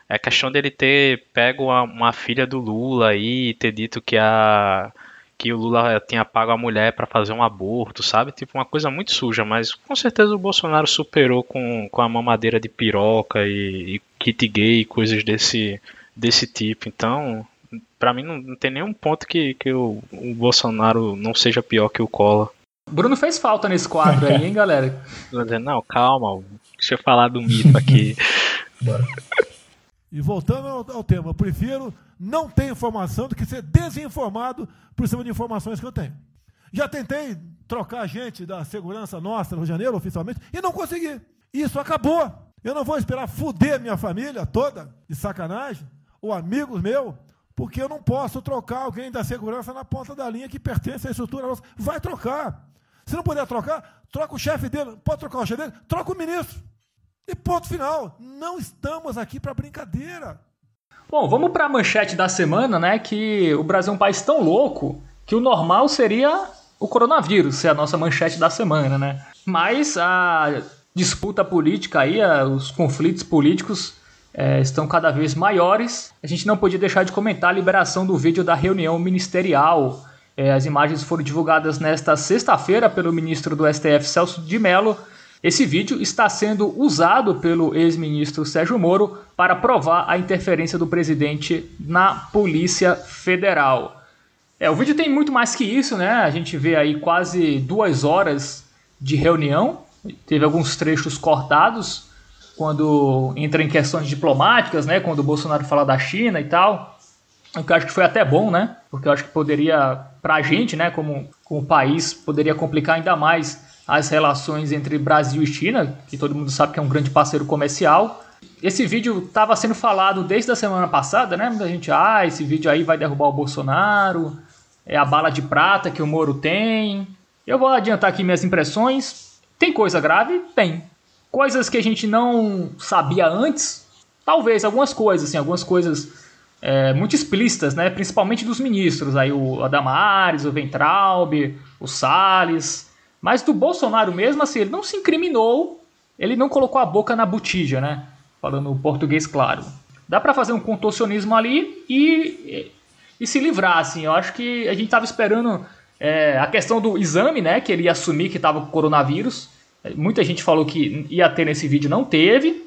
S2: É questão dele ter pego uma, uma filha do Lula aí e ter dito que a que o Lula tinha pago a mulher para fazer um aborto, sabe? Tipo, uma coisa muito suja, mas com certeza o Bolsonaro superou com, com a mamadeira de piroca e, e kit gay, coisas desse, desse tipo. Então, para mim não, não, tem nenhum ponto que, que o, o, Bolsonaro não seja pior que o Collor.
S1: Bruno fez falta nesse quadro aí, hein, galera?
S2: Não, calma, deixa eu falar do mito aqui.
S4: Bora. E voltando ao, ao tema, eu prefiro não ter informação do que ser desinformado por cima de informações que eu tenho. Já tentei trocar gente da segurança nossa no Rio de Janeiro, oficialmente, e não consegui. Isso acabou. Eu não vou esperar fuder minha família toda, de sacanagem, ou amigos meus, porque eu não posso trocar alguém da segurança na ponta da linha que pertence à estrutura nossa. Vai trocar. Se não puder trocar, troca o chefe dele. Pode trocar o chefe dele? Troca o ministro. E ponto final. Não estamos aqui para brincadeira.
S1: Bom, vamos para a manchete da semana, né? Que o Brasil é um país tão louco que o normal seria o coronavírus ser a nossa manchete da semana, né? Mas a disputa política aí, os conflitos políticos é, estão cada vez maiores. A gente não podia deixar de comentar a liberação do vídeo da reunião ministerial. É, as imagens foram divulgadas nesta sexta-feira pelo ministro do STF, Celso de Mello esse vídeo está sendo usado pelo ex-ministro Sérgio Moro para provar a interferência do presidente na Polícia Federal. É, o vídeo tem muito mais que isso, né? A gente vê aí quase duas horas de reunião. Teve alguns trechos cortados quando entra em questões diplomáticas, né? Quando o Bolsonaro fala da China e tal. O que eu acho que foi até bom, né? Porque eu acho que poderia, pra gente, né, como, como país, poderia complicar ainda mais as relações entre Brasil e China, que todo mundo sabe que é um grande parceiro comercial. Esse vídeo estava sendo falado desde a semana passada, né? Muita gente, ah, esse vídeo aí vai derrubar o Bolsonaro, é a bala de prata que o Moro tem. Eu vou adiantar aqui minhas impressões. Tem coisa grave? Tem. Coisas que a gente não sabia antes? Talvez, algumas coisas, assim, algumas coisas é, muito explícitas, né? Principalmente dos ministros, aí o Adamares, o Ventralbe, o Salles. Mas do Bolsonaro mesmo, assim, ele não se incriminou, ele não colocou a boca na botija, né? Falando português claro. Dá para fazer um contorcionismo ali e, e, se livrar, assim. Eu acho que a gente tava esperando é, a questão do exame, né? Que ele ia assumir que tava com coronavírus. Muita gente falou que ia ter nesse vídeo, não teve.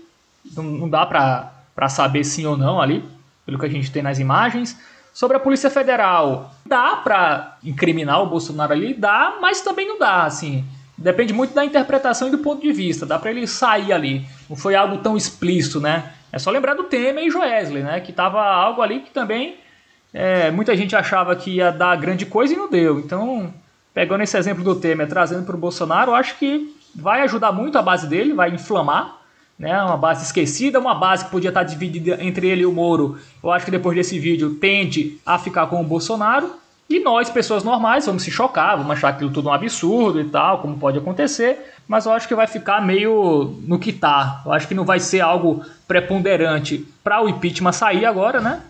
S1: Não, não dá pra, pra saber sim ou não ali, pelo que a gente tem nas imagens. Sobre a Polícia Federal, dá para incriminar o Bolsonaro ali, dá, mas também não dá, assim. Depende muito da interpretação e do ponto de vista. Dá para ele sair ali. Não foi algo tão explícito, né? É só lembrar do Temer e Joesley, né? Que tava algo ali que também é, muita gente achava que ia dar grande coisa e não deu. Então, pegando esse exemplo do Temer, trazendo para o Bolsonaro, acho que vai ajudar muito a base dele, vai inflamar né? Uma base esquecida, uma base que podia estar dividida entre ele e o Moro. Eu acho que depois desse vídeo tende a ficar com o Bolsonaro. E nós, pessoas normais, vamos se chocar, vamos achar aquilo tudo um absurdo e tal, como pode acontecer. Mas eu acho que vai ficar meio no que tá. Eu acho que não vai ser algo preponderante para o impeachment sair agora, né?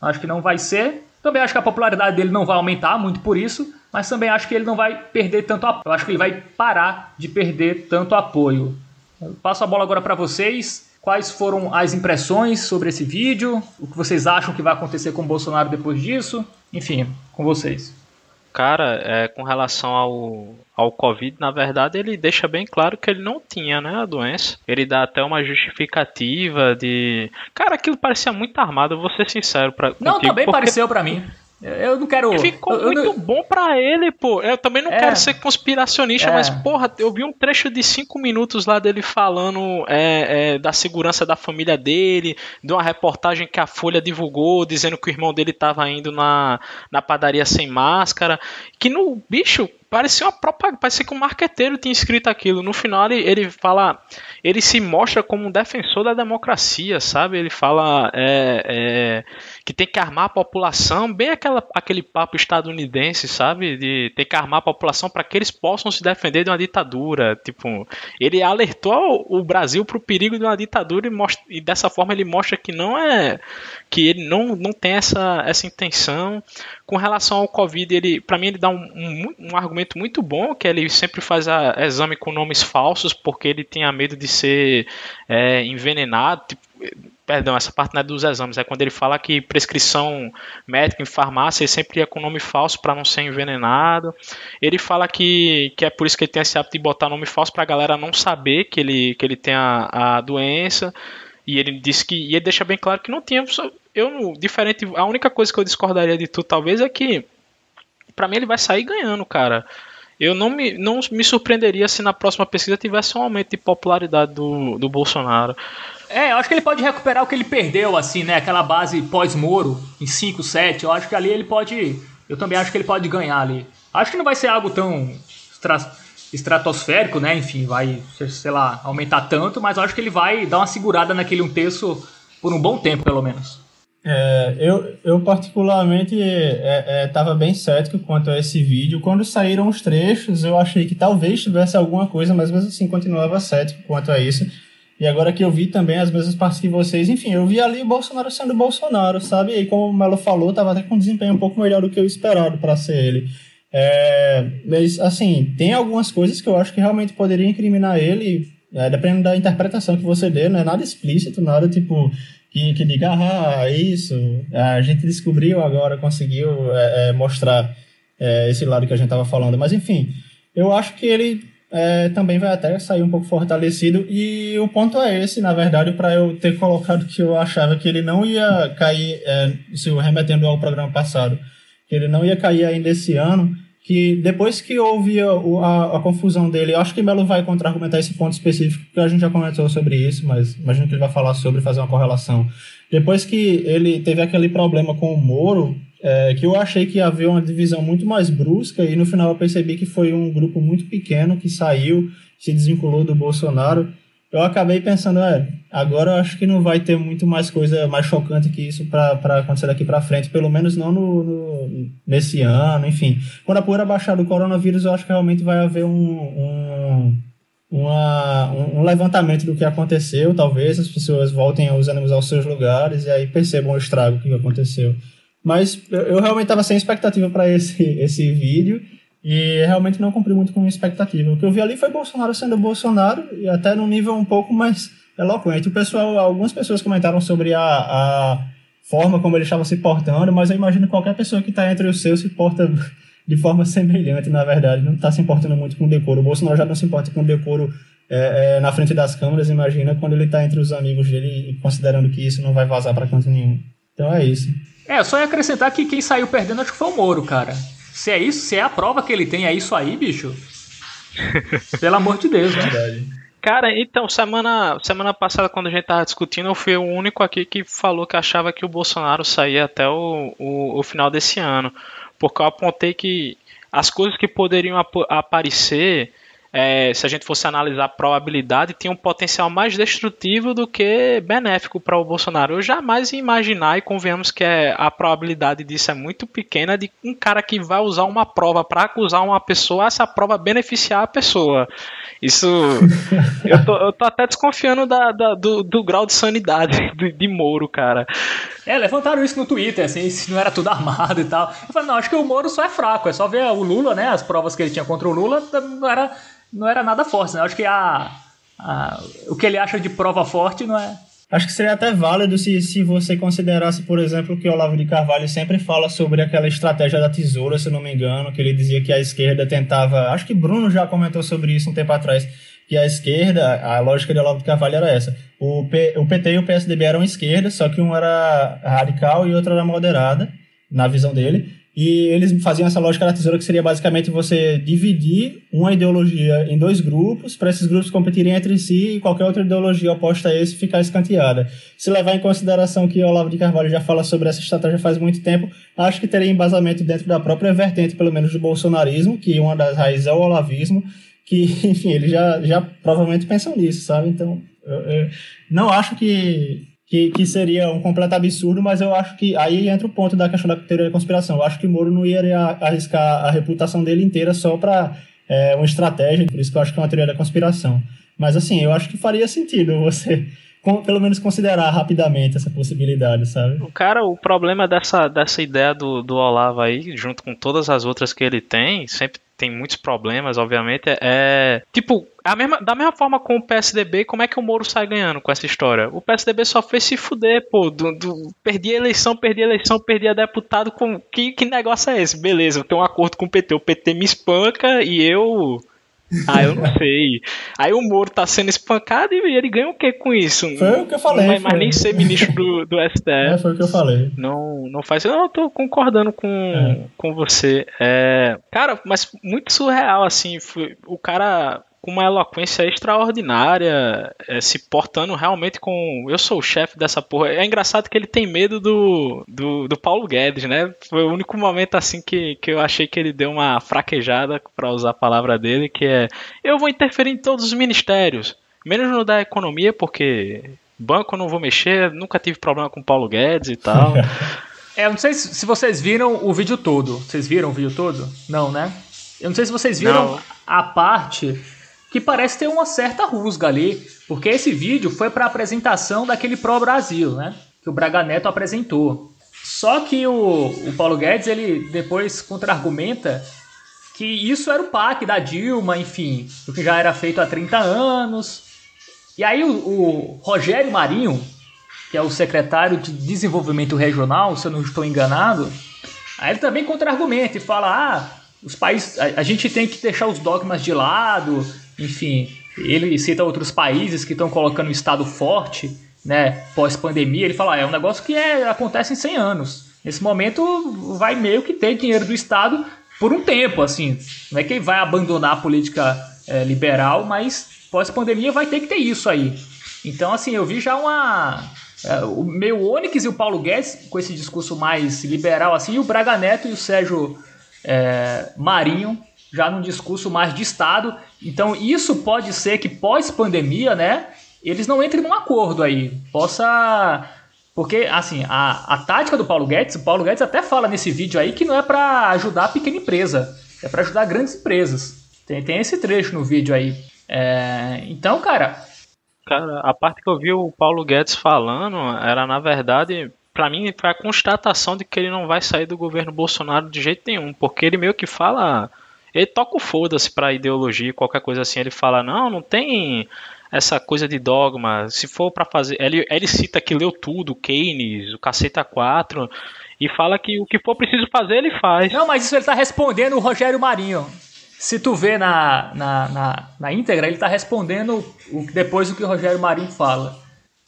S1: Eu acho que não vai ser. Também acho que a popularidade dele não vai aumentar muito por isso, mas também acho que ele não vai perder tanto apoio. Eu acho que ele vai parar de perder tanto apoio. Eu passo a bola agora para vocês. Quais foram as impressões sobre esse vídeo? O que vocês acham que vai acontecer com o Bolsonaro depois disso? Enfim, com vocês.
S2: Cara, é, com relação ao, ao Covid, na verdade, ele deixa bem claro que ele não tinha, né, a doença. Ele dá até uma justificativa de. Cara, aquilo parecia muito armado, eu vou ser sincero. Pra,
S1: não,
S2: contigo,
S1: também
S2: porque...
S1: pareceu para mim. Eu não quero.
S2: Ficou
S1: eu,
S2: muito
S1: eu
S2: bom para ele, pô. Eu também não é. quero ser conspiracionista, é. mas, porra, eu vi um trecho de cinco minutos lá dele falando é, é, da segurança da família dele, de uma reportagem que a Folha divulgou, dizendo que o irmão dele tava indo na, na padaria sem máscara. Que no bicho, parecia uma propaganda, parecia que um marqueteiro tinha escrito aquilo. No final ele, ele fala, ele se mostra como um defensor da democracia, sabe? Ele fala é, é, que tem que armar a população, bem aquela, aquele papo estadunidense, sabe? De ter que armar a população para que eles possam se defender de uma ditadura. Tipo, ele alertou o Brasil para o perigo de uma ditadura e, mostra, e dessa forma ele mostra que não é que ele não, não tem essa, essa intenção. Com relação ao Covid, ele, para mim, ele dá um, um, um, argumento muito bom, que ele sempre faz a, exame com nomes falsos, porque ele tinha medo de ser é, envenenado. Tipo, perdão, essa parte não é dos exames, é quando ele fala que prescrição médica em farmácia ele sempre ia com nome falso para não ser envenenado. Ele fala que, que é por isso que ele tem esse hábito de botar nome falso para a galera não saber que ele, que ele tem a, a doença. E ele disse que. E ele deixa bem claro que não tinha. Eu, diferente. A única coisa que eu discordaria de tu, talvez, é que. para mim, ele vai sair ganhando, cara. Eu não me, não me surpreenderia se na próxima pesquisa tivesse um aumento de popularidade do, do Bolsonaro.
S1: É, eu acho que ele pode recuperar o que ele perdeu, assim, né? Aquela base pós-Moro, em 5, 7. Eu acho que ali ele pode. Eu também acho que ele pode ganhar ali. Acho que não vai ser algo tão estratosférico, né? Enfim, vai, sei lá, aumentar tanto, mas eu acho que ele vai dar uma segurada naquele um terço por um bom tempo, pelo menos.
S3: É, eu, eu particularmente estava é, é, bem cético quanto a esse vídeo. Quando saíram os trechos, eu achei que talvez tivesse alguma coisa, mas mesmo assim continuava cético quanto a isso. E agora que eu vi também as mesmas partes que vocês, enfim, eu vi ali o Bolsonaro sendo Bolsonaro, sabe? E como o Melo falou, estava até com um desempenho um pouco melhor do que eu esperado para ser ele. É, mas, assim, tem algumas coisas que eu acho que realmente poderia incriminar ele, é, dependendo da interpretação que você dê, não é nada explícito, nada tipo que, que diga, ah, isso, a gente descobriu agora, conseguiu é, é mostrar é, esse lado que a gente estava falando. Mas, enfim, eu acho que ele é, também vai até sair um pouco fortalecido. E o ponto é esse, na verdade, para eu ter colocado que eu achava que ele não ia cair, é, se remetendo ao programa passado, que ele não ia cair ainda esse ano, que depois que houve a, a, a confusão dele, acho que Melo vai contra-argumentar esse ponto específico, porque a gente já comentou sobre isso, mas imagino que ele vai falar sobre fazer uma correlação. Depois que ele teve aquele problema com o Moro, é, que eu achei que havia uma divisão muito mais brusca, e no final eu percebi que foi um grupo muito pequeno que saiu, se desvinculou do Bolsonaro, eu acabei pensando, é, agora eu acho que não vai ter muito mais coisa mais chocante que isso para acontecer daqui para frente, pelo menos não no, no, nesse ano, enfim. Quando a poeira baixar do coronavírus, eu acho que realmente vai haver um, um, uma, um levantamento do que aconteceu, talvez as pessoas voltem os ânimos aos seus lugares e aí percebam o estrago que aconteceu. Mas eu, eu realmente estava sem expectativa para esse, esse vídeo. E realmente não cumpri muito com a minha expectativa. O que eu vi ali foi Bolsonaro sendo Bolsonaro, e até num nível um pouco mais eloquente. O pessoal, algumas pessoas comentaram sobre a, a forma como ele estava se portando, mas eu imagino que qualquer pessoa que está entre os seus se porta de forma semelhante, na verdade. Não está se importando muito com o decoro. O Bolsonaro já não se importa com o decoro é, é, na frente das câmeras, imagina quando ele está entre os amigos dele, considerando que isso não vai vazar para canto nenhum. Então é isso.
S1: É, só ia acrescentar que quem saiu perdendo acho que foi o Moro, cara. Se é isso, se é a prova que ele tem, é isso aí, bicho. Pelo amor de Deus, né? Verdade.
S2: Cara, então, semana, semana passada, quando a gente tava discutindo, eu fui o único aqui que falou que achava que o Bolsonaro saía até o, o, o final desse ano. Porque eu apontei que as coisas que poderiam ap aparecer é, se a gente fosse analisar a probabilidade, tinha um potencial mais destrutivo do que benéfico para o Bolsonaro. Eu jamais ia imaginar, e convenhamos que é, a probabilidade disso é muito pequena, de um cara que vai usar uma prova para acusar uma pessoa, essa prova beneficiar a pessoa. Isso. eu, tô, eu tô até desconfiando da, da do, do, grau de sanidade de, de Moro, cara.
S1: É, levantaram isso no Twitter, assim, se não era tudo armado e tal. Eu falei, não, acho que o Moro só é fraco, é só ver o Lula, né? As provas que ele tinha contra o Lula não era não era nada forte, né? Acho que a, a, o que ele acha de prova forte não é.
S3: Acho que seria até válido se, se você considerasse, por exemplo, que o Olavo de Carvalho sempre fala sobre aquela estratégia da tesoura, se não me engano, que ele dizia que a esquerda tentava. Acho que Bruno já comentou sobre isso um tempo atrás, que a esquerda, a lógica de Olavo de Carvalho era essa. O, P, o PT e o PSDB eram esquerda, só que um era radical e outro era moderada. na visão dele. E eles faziam essa lógica da tesoura que seria basicamente você dividir uma ideologia em dois grupos, para esses grupos competirem entre si e qualquer outra ideologia oposta a esse ficar escanteada. Se levar em consideração que Olavo de Carvalho já fala sobre essa estratégia faz muito tempo, acho que teria embasamento dentro da própria vertente, pelo menos do bolsonarismo, que uma das raízes é o olavismo, que, enfim, eles já, já provavelmente pensam nisso, sabe? Então, eu, eu não acho que que, que seria um completo absurdo, mas eu acho que aí entra o ponto da questão da teoria da conspiração. Eu acho que Moro não ia arriscar a reputação dele inteira só para é, uma estratégia, por isso que eu acho que é uma teoria da conspiração. Mas assim, eu acho que faria sentido você pelo menos considerar rapidamente essa possibilidade, sabe?
S2: O cara, o problema dessa, dessa ideia do, do Olavo aí, junto com todas as outras que ele tem, sempre tem muitos problemas, obviamente, é. Tipo, a mesma, da mesma forma com o PSDB, como é que o Moro sai ganhando com essa história? O PSDB só fez se fuder, pô. Do, do, perdi a eleição, perdi a eleição, perdi a deputado. Com, que, que negócio é esse? Beleza, eu tenho um acordo com o PT. O PT me espanca e eu ah, eu não sei. Aí o Moro tá sendo espancado e ele ganha o que com isso?
S3: Foi o que eu falei. Não vai
S2: mais nem ser ministro do, do STF.
S3: É, foi o que eu falei.
S2: Não, não faz. Não, eu tô concordando com, é. com você. É, cara, mas muito surreal, assim. Foi, o cara com uma eloquência extraordinária, é, se portando realmente com. Eu sou o chefe dessa porra. É engraçado que ele tem medo do, do, do, Paulo Guedes, né? Foi o único momento assim que, que eu achei que ele deu uma fraquejada, para usar a palavra dele, que é: eu vou interferir em todos os ministérios, menos no da economia, porque banco eu não vou mexer, nunca tive problema com Paulo Guedes e tal.
S1: é, eu não sei se vocês viram o vídeo todo. Vocês viram o vídeo todo? Não, né? Eu não sei se vocês viram não. a parte que parece ter uma certa rusga ali, porque esse vídeo foi para a apresentação daquele Pro Brasil, né? Que o Braga Neto apresentou. Só que o, o Paulo Guedes ele depois contra-argumenta que isso era o PAC da Dilma, enfim, o que já era feito há 30 anos. E aí o, o Rogério Marinho, que é o secretário de Desenvolvimento Regional, se eu não estou enganado, aí ele também contra-argumenta e fala: ah, os países, a, a, gente tem que deixar os dogmas de lado, enfim, ele cita outros países que estão colocando um Estado forte, né, pós-pandemia. Ele fala, ah, é um negócio que é, acontece em 100 anos. Nesse momento, vai meio que ter dinheiro do Estado por um tempo, assim. Não é que ele vai abandonar a política é, liberal, mas pós-pandemia vai ter que ter isso aí. Então, assim, eu vi já uma... É, o meu Onyx e o Paulo Guedes, com esse discurso mais liberal, assim, e o Braga Neto e o Sérgio é, Marinho já num discurso mais de Estado. Então, isso pode ser que pós-pandemia, né, eles não entrem num acordo aí. Possa. Porque, assim, a, a tática do Paulo Guedes, o Paulo Guedes até fala nesse vídeo aí que não é para ajudar a pequena empresa, é para ajudar grandes empresas. Tem, tem esse trecho no vídeo aí. É, então, cara.
S2: Cara, a parte que eu vi o Paulo Guedes falando era, na verdade, para mim, foi a constatação de que ele não vai sair do governo Bolsonaro de jeito nenhum, porque ele meio que fala ele toca o foda-se pra ideologia, qualquer coisa assim. Ele fala, não, não tem essa coisa de dogma. Se for para fazer. Ele, ele cita que leu tudo, Keynes, o Caceta 4, e fala que o que for preciso fazer, ele faz.
S1: Não, mas isso ele tá respondendo o Rogério Marinho. Se tu vê na, na, na, na íntegra, ele tá respondendo o, depois do que o Rogério Marinho fala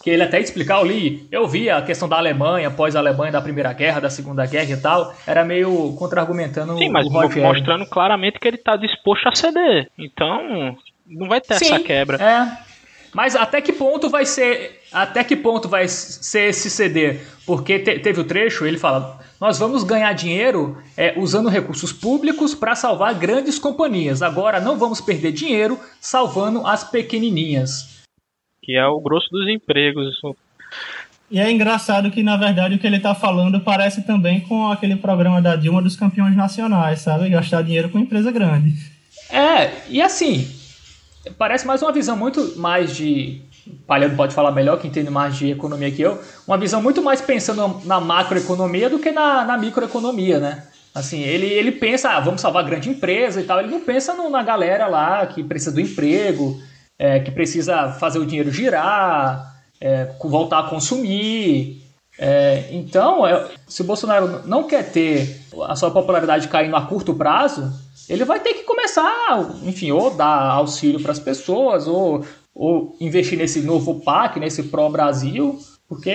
S1: que ele até explicar, eu li, eu vi a questão da Alemanha, após a Alemanha da Primeira Guerra, da Segunda Guerra e tal, era meio contra-argumentando
S2: Sim, mas mostrando claramente que ele está disposto a ceder. Então, não vai ter Sim, essa quebra.
S1: É. Mas até que ponto vai ser, até que ponto vai ser esse ceder? Porque te, teve o trecho, ele fala: "Nós vamos ganhar dinheiro é, usando recursos públicos para salvar grandes companhias. Agora não vamos perder dinheiro salvando as pequenininhas."
S2: Que é o grosso dos empregos.
S3: E é engraçado que, na verdade, o que ele está falando parece também com aquele programa da Dilma dos campeões nacionais, sabe? Gastar dinheiro com empresa grande.
S1: É, e assim, parece mais uma visão muito mais de. Palhano pode falar melhor, que entende mais de economia que eu. Uma visão muito mais pensando na macroeconomia do que na, na microeconomia, né? Assim, ele, ele pensa, ah, vamos salvar grande empresa e tal. Ele não pensa no, na galera lá que precisa do emprego, é, que precisa fazer o dinheiro girar, é, voltar a consumir. É, então, é, se o Bolsonaro não quer ter a sua popularidade caindo a curto prazo, ele vai ter que começar, enfim, ou dar auxílio para as pessoas, ou, ou investir nesse novo PAC, nesse Pro Brasil, Porque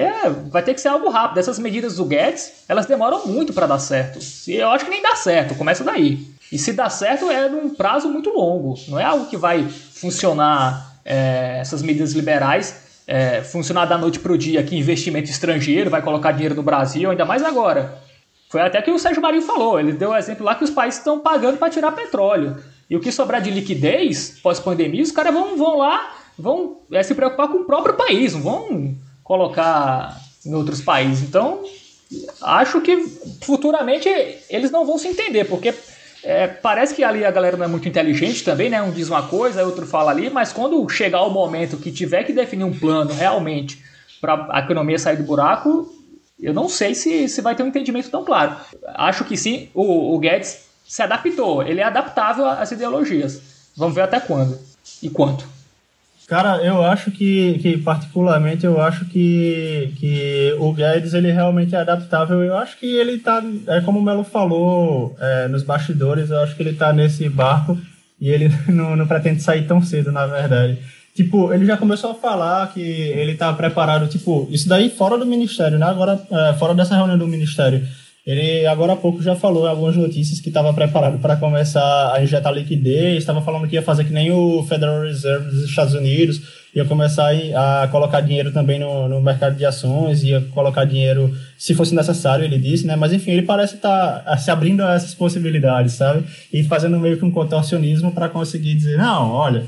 S1: vai ter que ser algo rápido. Essas medidas do Guedes, elas demoram muito para dar certo. E eu acho que nem dá certo, começa daí. E se dá certo é num prazo muito longo. Não é algo que vai funcionar, é, essas medidas liberais, é, funcionar da noite para o dia, que investimento estrangeiro vai colocar dinheiro no Brasil, ainda mais agora. Foi até que o Sérgio Marinho falou. Ele deu o exemplo lá que os países estão pagando para tirar petróleo. E o que sobrar de liquidez pós-pandemia, os caras vão, vão lá, vão é, se preocupar com o próprio país, não vão colocar em outros países. Então, acho que futuramente eles não vão se entender, porque é, parece que ali a galera não é muito inteligente também, né? Um diz uma coisa, outro fala ali, mas quando chegar o momento que tiver que definir um plano realmente para a economia sair do buraco, eu não sei se, se vai ter um entendimento tão claro. Acho que sim, o, o Guedes se adaptou, ele é adaptável às ideologias. Vamos ver até quando e quanto.
S3: Cara, eu acho que, que particularmente, eu acho que, que o Guedes, ele realmente é adaptável. Eu acho que ele tá, é como o Melo falou é, nos bastidores, eu acho que ele tá nesse barco e ele não, não pretende sair tão cedo, na verdade. Tipo, ele já começou a falar que ele tá preparado, tipo, isso daí fora do ministério, né? Agora, é, fora dessa reunião do ministério ele agora há pouco já falou em algumas notícias que estava preparado para começar a injetar liquidez, estava falando que ia fazer que nem o Federal Reserve dos Estados Unidos, ia começar a colocar dinheiro também no, no mercado de ações, ia colocar dinheiro se fosse necessário, ele disse, né? Mas enfim, ele parece estar tá se abrindo a essas possibilidades, sabe? E fazendo meio que um contorcionismo para conseguir dizer, não, olha,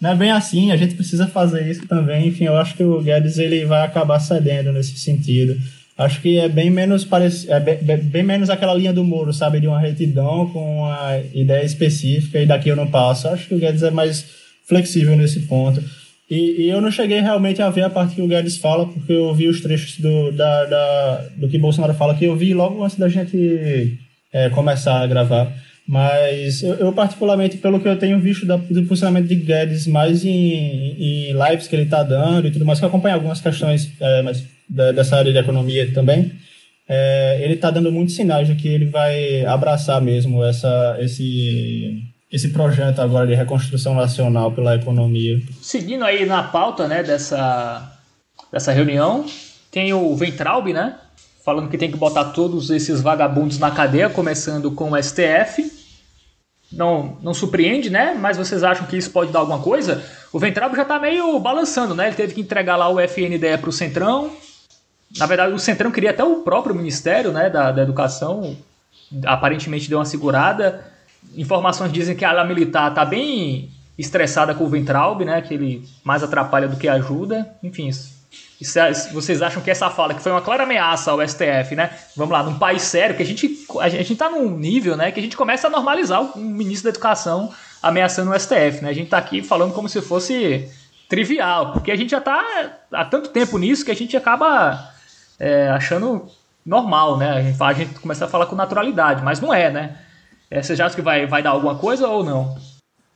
S3: não é bem assim, a gente precisa fazer isso também. Enfim, eu acho que o Guedes ele vai acabar cedendo nesse sentido. Acho que é bem menos parec... é bem, bem, menos aquela linha do muro, sabe? De uma retidão com uma ideia específica e daqui eu não passo. Acho que o Guedes é mais flexível nesse ponto. E, e, eu não cheguei realmente a ver a parte que o Guedes fala, porque eu vi os trechos do, da, da, do que Bolsonaro fala, que eu vi logo antes da gente é, começar a gravar. Mas eu, eu, particularmente, pelo que eu tenho visto da, do funcionamento de Guedes, mais em, em lives que ele está dando e tudo mais, que eu acompanho algumas questões é, mais da, dessa área de economia também, é, ele está dando muitos sinais de que ele vai abraçar mesmo essa, esse, esse projeto agora de reconstrução nacional pela economia.
S1: Seguindo aí na pauta né, dessa, dessa reunião, tem o Ventralb, né? Falando que tem que botar todos esses vagabundos na cadeia, começando com o STF. Não, não surpreende, né? Mas vocês acham que isso pode dar alguma coisa? O Ventralb já está meio balançando, né? Ele teve que entregar lá o FNDE para o Centrão, na verdade, o Centrão queria até o próprio Ministério né, da, da Educação, aparentemente deu uma segurada. Informações dizem que a ala militar está bem estressada com o Ventralb, né, que ele mais atrapalha do que ajuda. Enfim, isso, isso, é, vocês acham que essa fala, que foi uma clara ameaça ao STF, né? Vamos lá, num país sério, que a gente a gente está num nível, né, que a gente começa a normalizar o ministro da Educação ameaçando o STF, né? A gente está aqui falando como se fosse trivial, porque a gente já está há tanto tempo nisso que a gente acaba é, achando normal, né? A gente, a gente começa a falar com naturalidade, mas não é, né? É, você já acha que vai, vai dar alguma coisa ou não?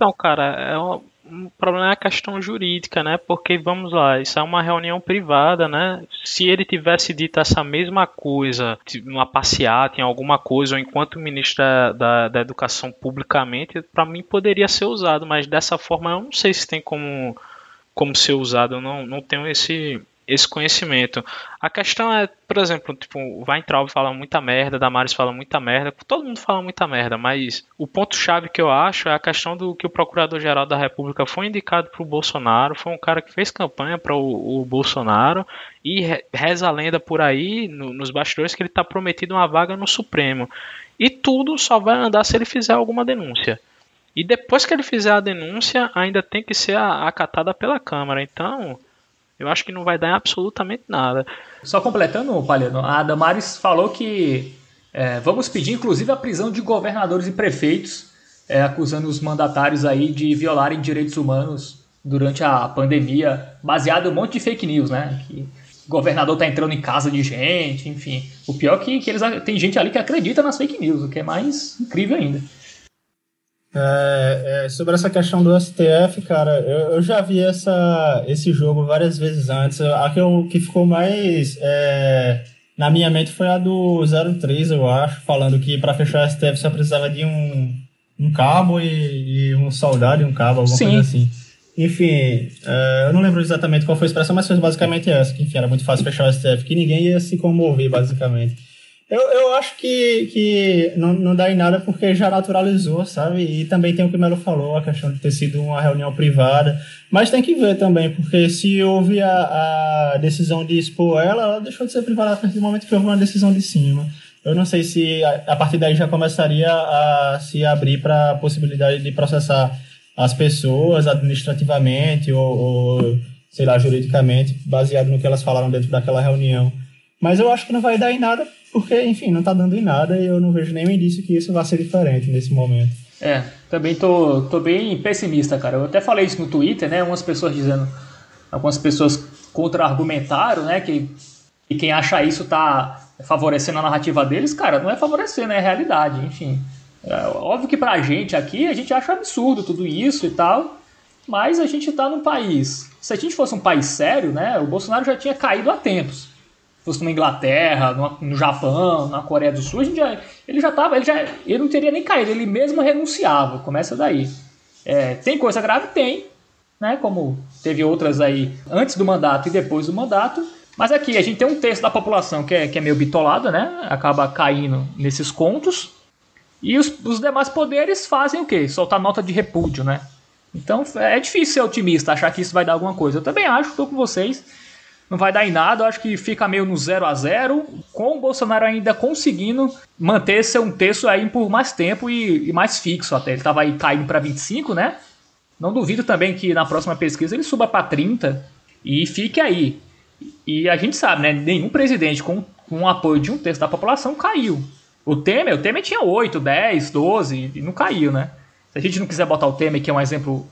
S2: Não, cara, é um, um problema é a questão jurídica, né? Porque vamos lá, isso é uma reunião privada, né? Se ele tivesse dito essa mesma coisa, uma passeata em alguma coisa, ou enquanto ministro da, da, da Educação publicamente, para mim poderia ser usado, mas dessa forma eu não sei se tem como, como ser usado, eu não, não tenho esse, esse conhecimento. A questão é, por exemplo, tipo, o Weintraub fala muita merda, Damares fala muita merda, todo mundo fala muita merda, mas o ponto-chave que eu acho é a questão do que o Procurador-Geral da República foi indicado para o Bolsonaro, foi um cara que fez campanha para o, Bolsonaro e reza a lenda por aí, no, nos bastidores, que ele está prometido uma vaga no Supremo. E tudo só vai andar se ele fizer alguma denúncia. E depois que ele fizer a denúncia, ainda tem que ser acatada pela Câmara. Então, eu acho que não vai dar absolutamente nada.
S1: Só completando, Palhano, a Damares falou que é, vamos pedir inclusive a prisão de governadores e prefeitos, é, acusando os mandatários aí de violarem direitos humanos durante a pandemia, baseado em um monte de fake news, né? Que o governador tá entrando em casa de gente, enfim. O pior é que, que eles tem gente ali que acredita nas fake news, o que é mais incrível ainda.
S3: É, é, sobre essa questão do STF, cara, eu, eu, já vi essa, esse jogo várias vezes antes. A que, eu, que ficou mais é, na minha mente foi a do 03, eu acho, falando que para fechar o STF só precisava de um, um cabo e, e um soldado e um cabo, alguma Sim. coisa assim. enfim, uh, eu não lembro exatamente qual foi a expressão, mas foi basicamente essa, que enfim, era muito fácil fechar o STF, que ninguém ia se comover, basicamente. Eu, eu acho que, que não, não dá em nada porque já naturalizou, sabe? E também tem o que o Melo falou, a questão de ter sido uma reunião privada. Mas tem que ver também, porque se houve a, a decisão de expor ela, ela deixou de ser privada a partir do momento que houve uma decisão de cima. Eu não sei se a, a partir daí já começaria a se abrir para a possibilidade de processar as pessoas administrativamente ou, ou, sei lá, juridicamente, baseado no que elas falaram dentro daquela reunião. Mas eu acho que não vai dar em nada, porque, enfim, não está dando em nada e eu não vejo nenhum indício que isso vá ser diferente nesse momento.
S1: É, também tô, tô bem pessimista, cara. Eu até falei isso no Twitter, né? Algumas pessoas dizendo, algumas pessoas contra-argumentaram, né? Que, que quem acha isso tá favorecendo a narrativa deles, cara, não é favorecer, né? É realidade, enfim. É, óbvio que pra gente aqui, a gente acha absurdo tudo isso e tal, mas a gente tá num país. Se a gente fosse um país sério, né, o Bolsonaro já tinha caído há tempos. Se fosse numa Inglaterra, no, no Japão, na Coreia do Sul, a gente já, ele já tava, ele, já, ele não teria nem caído, ele mesmo renunciava. Começa daí. É, tem coisa grave? Tem, né, como teve outras aí antes do mandato e depois do mandato. Mas aqui a gente tem um terço da população que é, que é meio bitolada, né? Acaba caindo nesses contos. E os, os demais poderes fazem o quê? Soltar nota de repúdio, né? Então é difícil ser otimista, achar que isso vai dar alguma coisa. Eu também acho, estou com vocês. Não vai dar em nada, eu acho que fica meio no 0 a 0 com o Bolsonaro ainda conseguindo manter seu um terço aí por mais tempo e, e mais fixo até. Ele estava aí caindo para 25, né? Não duvido também que na próxima pesquisa ele suba para 30 e fique aí. E a gente sabe, né? Nenhum presidente com, com o apoio de um terço da população caiu. O Temer, o Temer tinha 8, 10, 12 e não caiu, né? Se a gente não quiser botar o Temer, que é um exemplo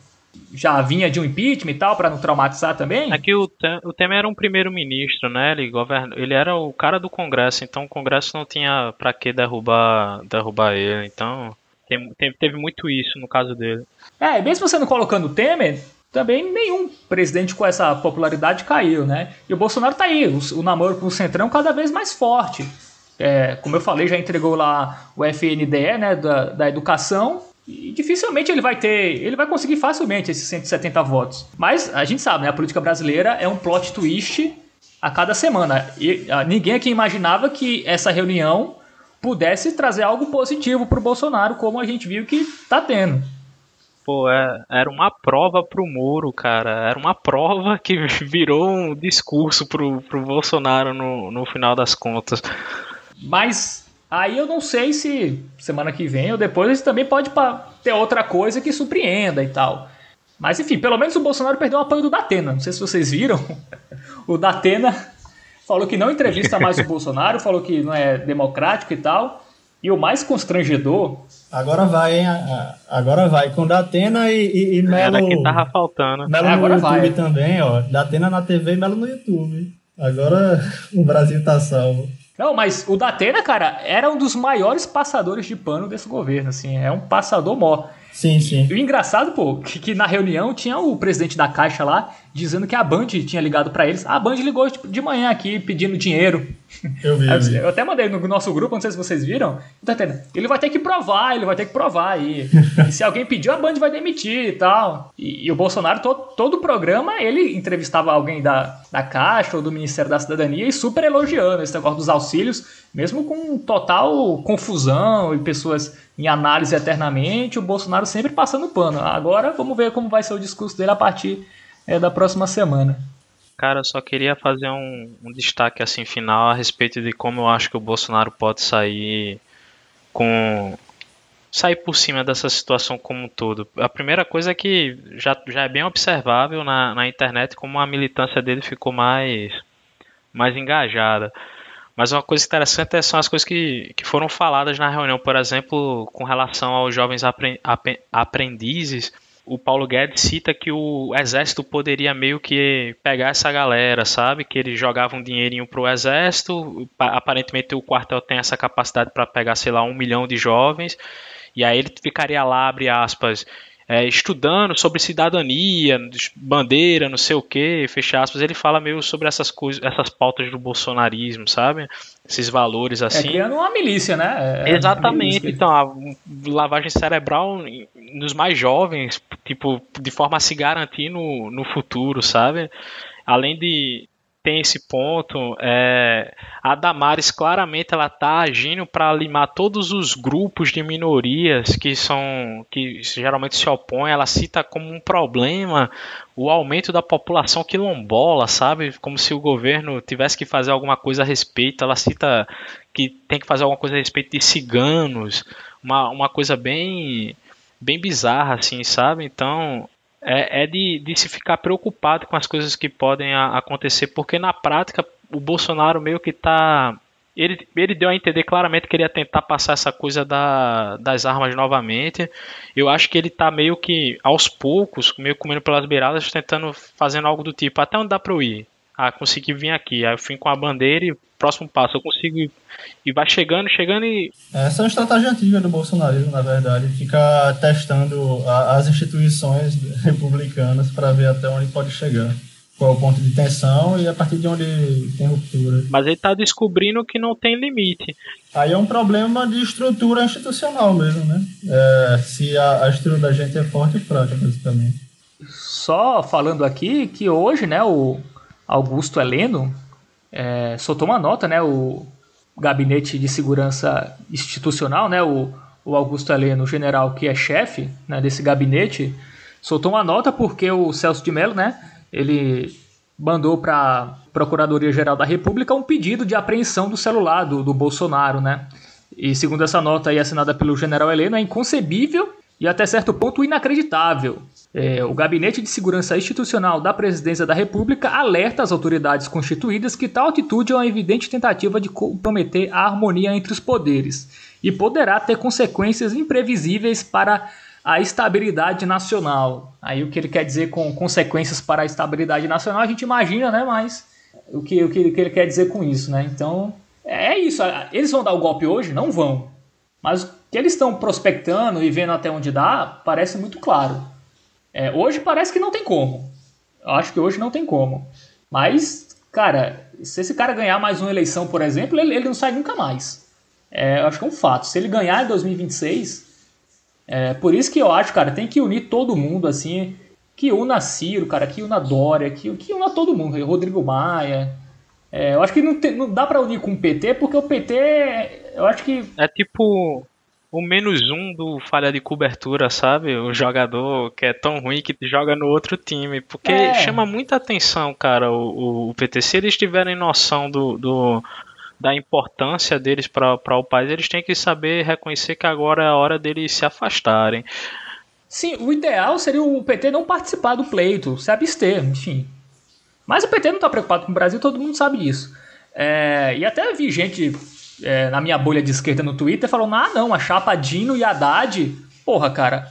S1: já vinha de um impeachment e tal, para não traumatizar também.
S2: Aqui é o, o Temer era um primeiro-ministro, né? Ele, governa, ele era o cara do Congresso, então o Congresso não tinha para que derrubar, derrubar ele. Então teve, teve muito isso no caso dele.
S1: É, mesmo você não colocando o Temer, também nenhum presidente com essa popularidade caiu, né? E o Bolsonaro tá aí, o, o namoro com o Centrão cada vez mais forte é, como eu falei, já entregou lá o FNDE, né, da, da educação, e dificilmente ele vai ter, ele vai conseguir facilmente esses 170 votos. Mas a gente sabe, né, a política brasileira é um plot twist a cada semana. E a, ninguém aqui imaginava que essa reunião pudesse trazer algo positivo para o Bolsonaro, como a gente viu que está tendo.
S2: Pô, é, era uma prova pro Moro, cara. Era uma prova que virou um discurso pro, pro Bolsonaro no, no final das contas.
S1: Mas aí eu não sei se semana que vem ou depois também pode ter outra coisa que surpreenda e tal. Mas enfim, pelo menos o Bolsonaro perdeu o apoio do Datena. Não sei se vocês viram. o Datena falou que não entrevista mais o Bolsonaro, falou que não é democrático e tal. E o mais constrangedor.
S3: Agora vai, hein? Agora vai. Com Datena e, e, e Melo. Era
S2: que tava faltando.
S3: Melo é, no YouTube vai. também, ó. Datena na TV e Melo no YouTube. Agora o Brasil tá salvo.
S1: Não, mas o Datena, cara, era um dos maiores passadores de pano desse governo, assim, é um passador mó.
S3: Sim, sim.
S1: E o engraçado, pô, que, que, na reunião tinha o presidente da Caixa lá dizendo que a Band tinha ligado para eles. A Band ligou de manhã aqui pedindo dinheiro.
S3: Eu vi. Eu, vi.
S1: eu até mandei no nosso grupo, não sei se vocês viram. Tá ele vai ter que provar, ele vai ter que provar aí. e se alguém pediu, a Band vai demitir e tal. E, e o Bolsonaro, todo, todo o programa, ele entrevistava alguém da, da Caixa ou do Ministério da Cidadania e super elogiando esse negócio dos auxílios, mesmo com total confusão e pessoas em análise eternamente, o Bolsonaro sempre passando pano. Agora vamos ver como vai ser o discurso dele a partir é, da próxima semana.
S2: Cara, eu só queria fazer um, um, destaque assim final a respeito de como eu acho que o Bolsonaro pode sair com sair por cima dessa situação como um todo. A primeira coisa é que já, já é bem observável na, na internet como a militância dele ficou mais mais engajada. Mas uma coisa interessante são as coisas que, que foram faladas na reunião, por exemplo, com relação aos jovens aprendizes o Paulo Guedes cita que o exército poderia meio que pegar essa galera, sabe? Que eles jogavam um dinheirinho pro exército, aparentemente o quartel tem essa capacidade para pegar, sei lá, um milhão de jovens, e aí ele ficaria lá, abre aspas, é, estudando sobre cidadania, bandeira, não sei o que, fecha aspas, ele fala meio sobre essas coisas, essas pautas do bolsonarismo, sabe? Esses valores é, assim. É
S1: criando uma milícia, né?
S2: É, é Exatamente. Milícia. Então, a lavagem cerebral nos mais jovens, tipo, de forma a se garantir no, no futuro, sabe? Além de tem esse ponto. É, a Damares claramente ela está agindo para limar todos os grupos de minorias que são que geralmente se opõem. Ela cita como um problema o aumento da população quilombola, sabe? Como se o governo tivesse que fazer alguma coisa a respeito. Ela cita que tem que fazer alguma coisa a respeito de ciganos, uma, uma coisa bem bem bizarra assim, sabe? Então é, é de, de, se ficar preocupado com as coisas que podem a, acontecer, porque na prática o Bolsonaro meio que está ele, ele deu a entender claramente que ele ia tentar passar essa coisa da, das armas novamente. Eu acho que ele está meio que aos poucos, meio comendo pelas beiradas, tentando fazendo algo do tipo, até onde dá para eu ir? Ah, consegui vir aqui. Aí eu fui com a bandeira e próximo passo eu consigo ir. E vai chegando, chegando e.
S3: Essa é uma estratégia antiga do bolsonarismo, na verdade. Ficar testando a, as instituições republicanas para ver até onde pode chegar. Qual é o ponto de tensão e a partir de onde tem ruptura.
S2: Mas ele está descobrindo que não tem limite.
S3: Aí é um problema de estrutura institucional mesmo, né? É, se a, a estrutura da gente é forte e fraca, basicamente.
S1: Só falando aqui que hoje, né, o, Augusto Heleno, é, soltou uma nota, né, o Gabinete de Segurança Institucional, né, o, o Augusto Heleno, o general que é chefe né, desse gabinete, soltou uma nota porque o Celso de Mello, né, ele mandou para Procuradoria-Geral da República um pedido de apreensão do celular do, do Bolsonaro, né? E segundo essa nota aí assinada pelo general Heleno, é inconcebível e até certo ponto inacreditável. É, o Gabinete de Segurança Institucional da Presidência da República alerta as autoridades constituídas que tal atitude é uma evidente tentativa de comprometer a harmonia entre os poderes e poderá ter consequências imprevisíveis para a estabilidade nacional. Aí o que ele quer dizer com consequências para a estabilidade nacional, a gente imagina, né? Mas o que, o que ele quer dizer com isso, né? Então, é isso. Eles vão dar o golpe hoje? Não vão. Mas que eles estão prospectando e vendo até onde dá, parece muito claro. É, hoje parece que não tem como. Eu acho que hoje não tem como. Mas, cara, se esse cara ganhar mais uma eleição, por exemplo, ele, ele não sai nunca mais. É, eu acho que é um fato. Se ele ganhar em 2026, é, por isso que eu acho, cara, tem que unir todo mundo, assim, que una Ciro, cara, que una Dória, que, que una todo mundo, Rodrigo Maia. É, eu acho que não, tem, não dá para unir com o PT, porque o PT, eu acho que...
S2: É tipo o menos um do falha de cobertura, sabe? O jogador que é tão ruim que joga no outro time. Porque é. chama muita atenção, cara, o, o PT. Se eles tiverem noção do, do da importância deles para o país, eles têm que saber reconhecer que agora é a hora deles se afastarem.
S1: Sim, o ideal seria o PT não participar do pleito, se abster, enfim. Mas o PT não está preocupado com o Brasil, todo mundo sabe disso. É, e até vi gente é, na minha bolha de esquerda no Twitter falando: ah, não, a chapa Dino e Haddad. Porra, cara.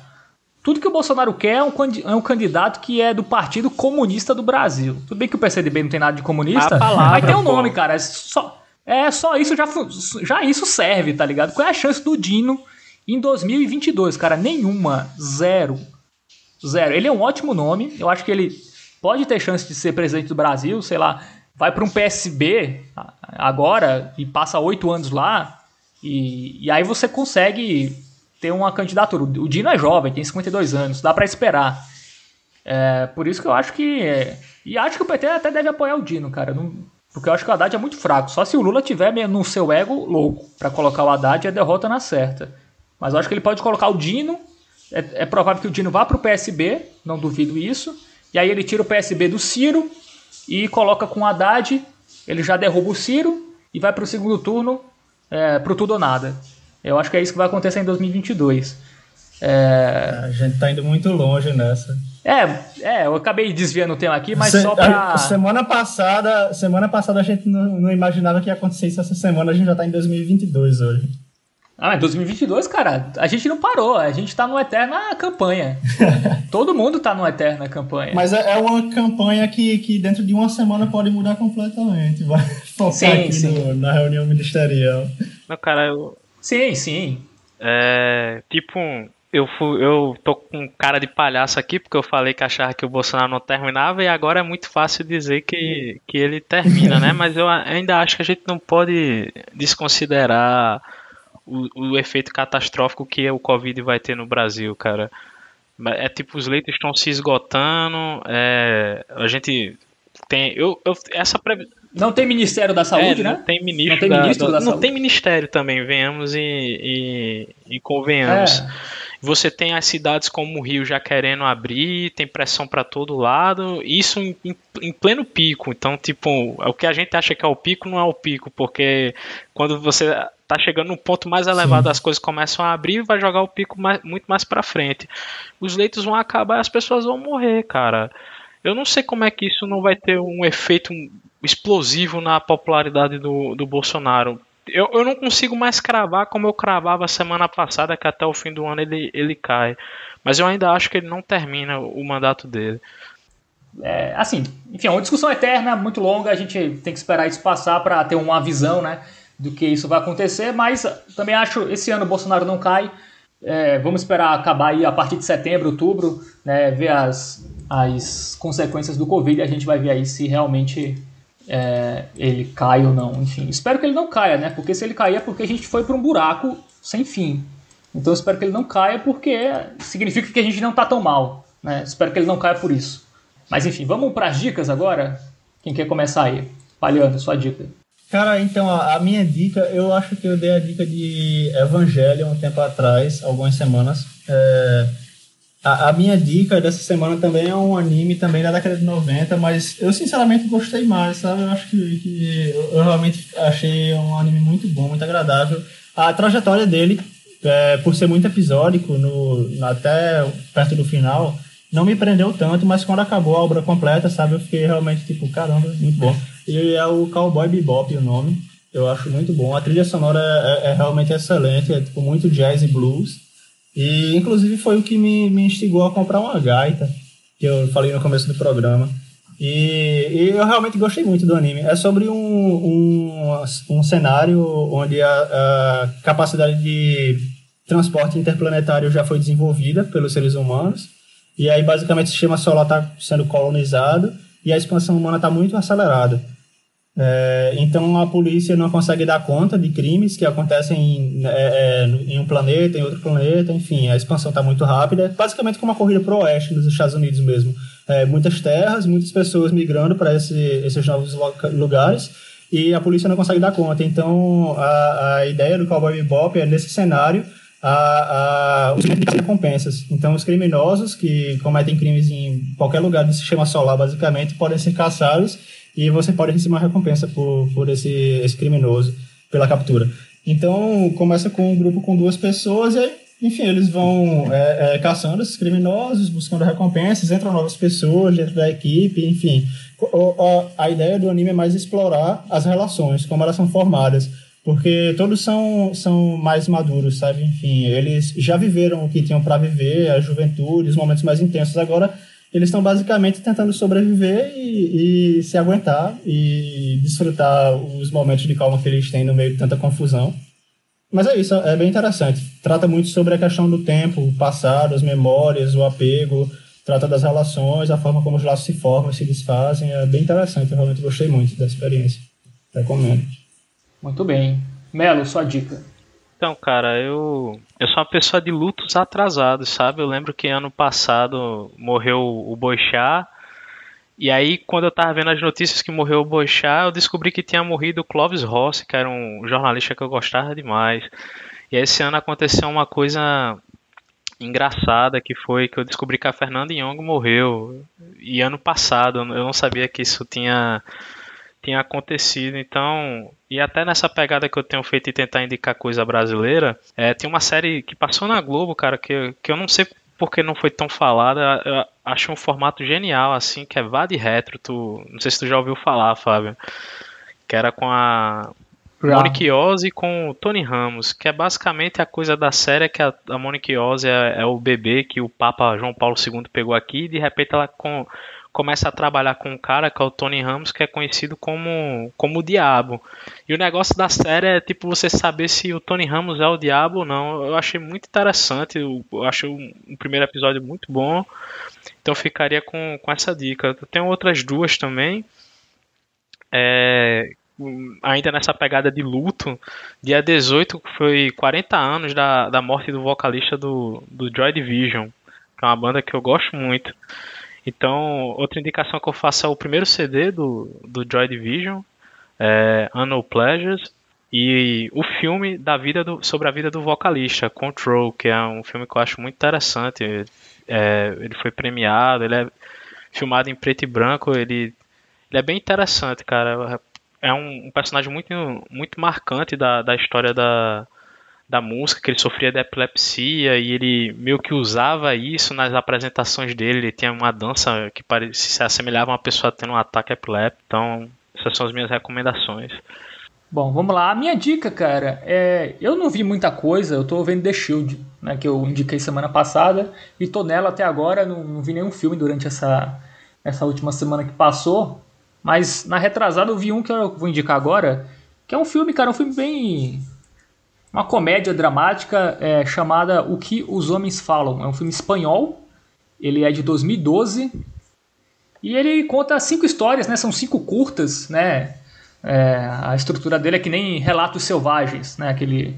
S1: Tudo que o Bolsonaro quer é um, é um candidato que é do Partido Comunista do Brasil. Tudo bem que o PCdoB não tem nada de comunista, palavra, mas tem um nome, cara. É só, é só isso já, já isso serve, tá ligado? Qual é a chance do Dino em 2022, cara? Nenhuma. Zero. Zero. Ele é um ótimo nome. Eu acho que ele pode ter chance de ser presidente do Brasil, sei lá vai para um PSB agora e passa oito anos lá, e, e aí você consegue ter uma candidatura. O Dino é jovem, tem 52 anos, dá para esperar. É, por isso que eu acho que. É, e acho que o PT até deve apoiar o Dino, cara. Não, porque eu acho que o Haddad é muito fraco. Só se o Lula tiver no seu ego louco para colocar o Haddad a derrota na certa. Mas eu acho que ele pode colocar o Dino. É, é provável que o Dino vá para o PSB, não duvido isso. E aí ele tira o PSB do Ciro e coloca com o Haddad, ele já derruba o Ciro e vai para o segundo turno é, pro tudo ou nada. Eu acho que é isso que vai acontecer em 2022.
S3: É... A gente tá indo muito longe nessa.
S1: É, é, eu acabei desviando o tema aqui, mas Se, só pra.
S3: Semana passada, semana passada a gente não, não, imaginava que ia acontecer isso essa semana, a gente já tá em 2022 hoje.
S1: Ah, em 2022, cara, a gente não parou, a gente tá numa eterna campanha. Todo mundo tá numa eterna campanha.
S3: Mas é, é uma campanha que, que dentro de uma semana pode mudar completamente. Vai focar sim, aqui sim. No, na reunião ministerial.
S2: Não, cara, eu.
S1: Sim, sim.
S2: É. Tipo, eu, fui, eu tô com cara de palhaço aqui, porque eu falei que achava que o Bolsonaro não terminava, e agora é muito fácil dizer que, que ele termina, né? Mas eu ainda acho que a gente não pode desconsiderar o, o efeito catastrófico que o Covid vai ter no Brasil, cara. É tipo, os leitos estão se esgotando, é, a gente tem. Eu, eu, essa
S1: não tem Ministério da Saúde,
S2: é,
S1: né?
S2: Não tem ministro não tem, da, ministro da, da Não saúde. tem Ministério também, venhamos e, e, e convenhamos. É. Você tem as cidades como o Rio já querendo abrir, tem pressão para todo lado, isso em, em, em, pleno pico. Então, tipo, o que a gente acha que é o pico não é o pico, porque quando você tá chegando no ponto mais elevado, Sim. as coisas começam a abrir e vai jogar o pico mais, muito mais para frente. Os leitos vão acabar e as pessoas vão morrer, cara. Eu não sei como é que isso não vai ter um efeito explosivo na popularidade do, do Bolsonaro. Eu, eu não consigo mais cravar como eu cravava semana passada, que até o fim do ano ele, ele cai. Mas eu ainda acho que ele não termina o mandato dele.
S1: É, assim, enfim, é uma discussão eterna, muito longa, a gente tem que esperar isso passar para ter uma visão né, do que isso vai acontecer, mas também acho esse ano o Bolsonaro não cai. É, vamos esperar acabar aí a partir de setembro, outubro, né, ver as, as consequências do Covid e a gente vai ver aí se realmente é, ele cai ou não. Enfim, espero que ele não caia, né? Porque se ele cair é porque a gente foi para um buraco sem fim. Então espero que ele não caia porque significa que a gente não está tão mal. Né? Espero que ele não caia por isso. Mas enfim, vamos para as dicas agora? Quem quer começar aí? Palhando, sua dica.
S3: Cara, então a, a, minha dica, eu acho que eu dei a dica de Evangelho um tempo atrás, algumas semanas. É, a, a, minha dica dessa semana também é um anime também da década de 90, mas eu sinceramente gostei mais, sabe? Eu acho que, que eu realmente achei um anime muito bom, muito agradável. A trajetória dele, é, por ser muito episódico, no, até perto do final, não me prendeu tanto, mas quando acabou a obra completa, sabe? Eu fiquei realmente tipo, caramba, muito bom. E é o Cowboy Bebop o nome, eu acho muito bom. A trilha sonora é, é, é realmente excelente, é tipo muito jazz e blues. E, inclusive, foi o que me, me instigou a comprar uma gaita, que eu falei no começo do programa. E, e eu realmente gostei muito do anime. É sobre um, um, um cenário onde a, a capacidade de transporte interplanetário já foi desenvolvida pelos seres humanos. E aí, basicamente, o sistema solar está sendo colonizado e a expansão humana está muito acelerada. É, então a polícia não consegue dar conta de crimes que acontecem em, é, é em um planeta, em outro planeta, enfim, a expansão está muito rápida, basicamente como uma corrida para o oeste nos Estados Unidos mesmo. É, muitas terras, muitas pessoas migrando para esse, esses novos lugares e a polícia não consegue dar conta. Então a, a ideia do Cowboy Bebop é nesse cenário a, a, os recompensas. Então, os criminosos que cometem crimes em qualquer lugar do sistema solar, basicamente, podem ser caçados e você pode receber uma recompensa por, por esse, esse criminoso, pela captura. Então, começa com um grupo com duas pessoas e enfim, eles vão é, é, caçando esses criminosos, buscando recompensas, entram novas pessoas dentro da equipe, enfim. A, a ideia do anime é mais explorar as relações, como elas são formadas, porque todos são, são mais maduros, sabe? Enfim, eles já viveram o que tinham para viver, a juventude, os momentos mais intensos. Agora, eles estão basicamente tentando sobreviver e, e, se aguentar e desfrutar os momentos de calma que eles têm no meio de tanta confusão. Mas é isso, é bem interessante. Trata muito sobre a questão do tempo, o passado, as memórias, o apego, trata das relações, a forma como os laços se formam, se desfazem. É bem interessante, eu realmente gostei muito da experiência. Recomendo.
S1: Muito bem. Melo, sua dica.
S2: Então, cara, eu eu sou uma pessoa de lutos atrasados, sabe? Eu lembro que ano passado morreu o Boixá. E aí, quando eu tava vendo as notícias que morreu o Boixá, eu descobri que tinha morrido o Clovis Rossi, que era um jornalista que eu gostava demais. E esse ano aconteceu uma coisa engraçada que foi que eu descobri que a Fernanda Young morreu. E ano passado, eu não sabia que isso tinha tinha acontecido. Então, e até nessa pegada que eu tenho feito e tentar indicar coisa brasileira, é, tem uma série que passou na Globo, cara, que, que eu não sei porque não foi tão falada. Eu acho um formato genial, assim, que é Vá de Retro. Tu, não sei se tu já ouviu falar, Fábio. Que era com a Monique Ozzy com o Tony Ramos, que é basicamente a coisa da série que a, a Monique Ozzy é, é, o bebê que o Papa João Paulo II pegou aqui e de repente ela com, começa a trabalhar com um cara que é o Tony Ramos, que é conhecido como, como o Diabo. E o negócio da série é tipo você saber se o Tony Ramos é o Diabo ou não. Eu achei muito interessante, eu, eu achei um, um primeiro episódio muito bom. Então ficaria com, com essa dica. Tem outras duas também. É, ainda nessa pegada de luto, dia 18 foi 40 anos da, da morte do vocalista do, do Joy Division, que é uma banda que eu gosto muito. Então, outra indicação que eu faço é o primeiro CD do, do Joy Division, é Unknown Pleasures, e o filme da vida do, sobre a vida do vocalista, Control, que é um filme que eu acho muito interessante. É, ele foi premiado, ele é filmado em preto e branco, ele, ele é bem interessante, cara. É um, um personagem muito, muito marcante da, da história da, da música, que ele sofria de epilepsia e ele meio que usava isso nas apresentações dele. Ele tinha uma dança que parecia, se assemelhava a uma pessoa tendo um ataque epiléptico. Então, essas são as minhas recomendações.
S1: Bom, vamos lá. A minha dica, cara, é. Eu não vi muita coisa, eu tô vendo The Shield, né? Que eu indiquei semana passada. E tô nela até agora, não, não vi nenhum filme durante essa, essa última semana que passou. Mas na retrasada eu vi um que eu vou indicar agora. Que é um filme, cara, um filme bem uma comédia dramática é, chamada O que os Homens Falam. É um filme espanhol, ele é de 2012 e ele conta cinco histórias, né? São cinco curtas, né? É, a estrutura dele é que nem Relatos Selvagens, né? Aquele,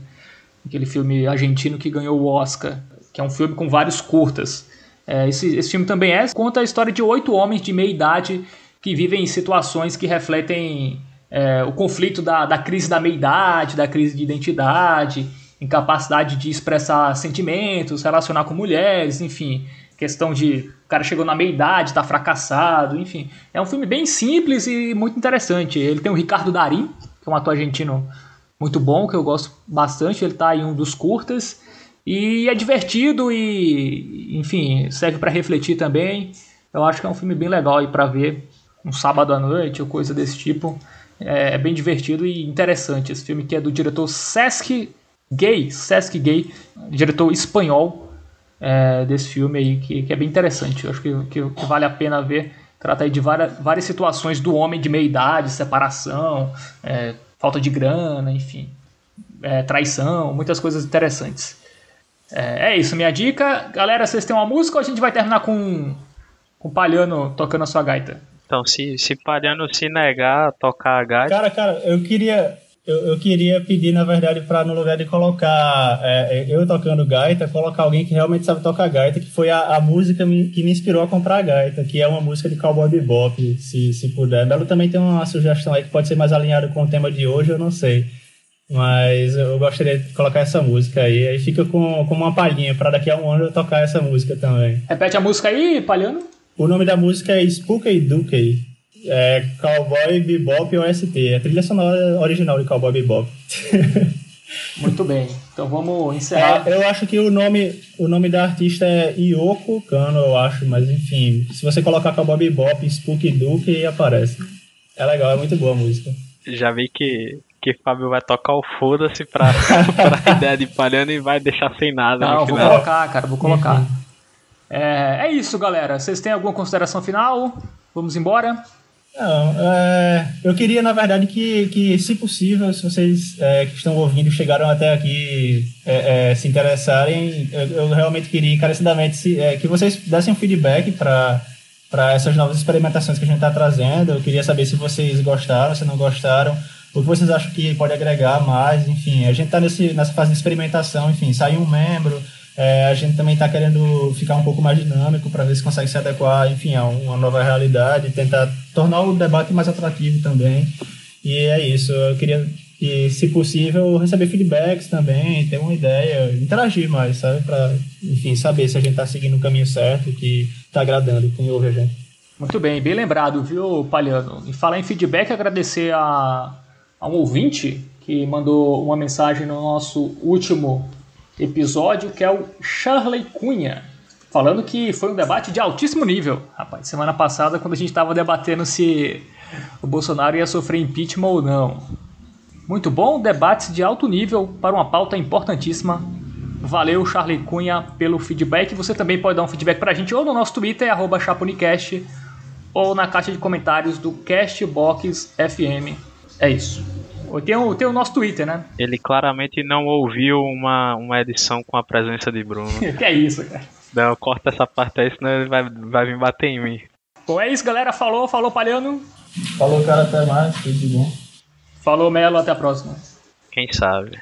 S1: aquele filme argentino que ganhou o Oscar, que é um filme com vários curtas. É, esse, esse filme também é conta a história de oito homens de meia idade que vivem em situações que refletem é, o conflito da, da crise da meia-idade, da crise de identidade, incapacidade de expressar sentimentos, relacionar com mulheres, enfim, questão de o cara chegou na meia-idade, está fracassado, enfim. É um filme bem simples e muito interessante. Ele tem o Ricardo Darim, que é um ator argentino muito bom, que eu gosto bastante, ele está em um dos curtas. E é divertido e, enfim, serve para refletir também. Eu acho que é um filme bem legal aí para ver um sábado à noite ou coisa desse tipo. É, bem divertido e interessante esse filme que é do diretor Sesc Gay, Sesc Gay, diretor espanhol é, desse filme aí, que, que, é bem interessante. Eu acho que, que, que, vale a pena ver. Trata aí de várias, várias situações do homem de meia idade, separação, é, falta de grana, enfim, é, traição, muitas coisas interessantes. É, é, isso, minha dica. Galera, vocês têm uma música ou a gente vai terminar com, com o Palhano tocando a sua gaita?
S2: Então, se, se Palhano se negar a tocar a gaita.
S3: Cara, cara, eu queria. Eu, eu queria pedir, na verdade, para no lugar de colocar é, é, eu tocando gaita, colocar alguém que realmente sabe tocar gaita, que foi a, a música me, que me inspirou a comprar a gaita, que é uma música de Cowboy Bebop, se, se puder. Belo também tem uma sugestão aí que pode ser mais alinhada com o tema de hoje, eu não sei. Mas eu gostaria de colocar essa música aí. Aí fica com, com uma palhinha para daqui a um ano eu tocar essa música também.
S1: Repete a música aí, Palhano.
S3: O nome da música é Spooky Dookie. É Cowboy Bebop OST. É a trilha sonora original de Cowboy Bebop.
S1: Muito bem. Então vamos encerrar.
S3: É, eu acho que o nome, o nome da artista é Yoko Kano, eu acho, mas enfim. Se você colocar Cowboy Bebop, Spooky Duke, aparece. É legal, é muito boa a música.
S2: Já vi que, que Fábio vai tocar o foda-se pra, pra ideia de palhando e vai deixar sem nada.
S1: Não, vou colocar, cara, vou colocar. Uhum. É, é isso, galera. Vocês têm alguma consideração final? Vamos embora?
S3: Não, é, eu queria, na verdade, que, que se possível, se vocês é, que estão ouvindo chegaram até aqui é, é se interessarem, eu, eu, realmente queria encarecidamente se, é, que vocês dessem um feedback para essas novas experimentações que a gente está trazendo. Eu queria saber se vocês gostaram, se não gostaram, o que vocês acham que pode agregar mais, enfim. A gente está nessa fase de experimentação, enfim, sai um membro, é, a gente também está querendo ficar um pouco mais dinâmico para ver se consegue se adequar, enfim, a uma nova realidade, tentar tornar o debate mais atrativo também. E é isso. Eu queria que, se possível, receber feedbacks também, ter uma ideia, interagir mais, sabe? Para, enfim, saber se a gente está seguindo o caminho certo, que está agradando quem ouve a gente.
S1: Muito bem, bem lembrado, viu, Palhano? E falar em feedback, agradecer a, a um ouvinte que mandou uma mensagem no nosso último episódio, que é o Charley Cunha, falando que foi um debate de altíssimo nível. Rapaz, semana passada, quando a gente estava debatendo se o Bolsonaro ia sofrer impeachment ou não. Muito bom, debates de alto nível para uma pauta importantíssima. Valeu, Charley Cunha, pelo feedback. Você também pode dar um feedback para a gente ou no nosso Twitter, arroba Chapunicast, ou na caixa de comentários do Castbox FM. É isso. Tem o, tem o nosso Twitter, né?
S2: Ele claramente não ouviu uma, uma edição com a presença de Bruno.
S1: que é isso, cara.
S2: Não, corta essa parte aí, senão ele vai, vai vir bater em mim.
S1: Bom, é isso, galera. Falou, falou, Palhano.
S3: Falou, cara. Até mais. Tudo de bom.
S1: Falou, Melo. Até a próxima.
S2: Quem sabe.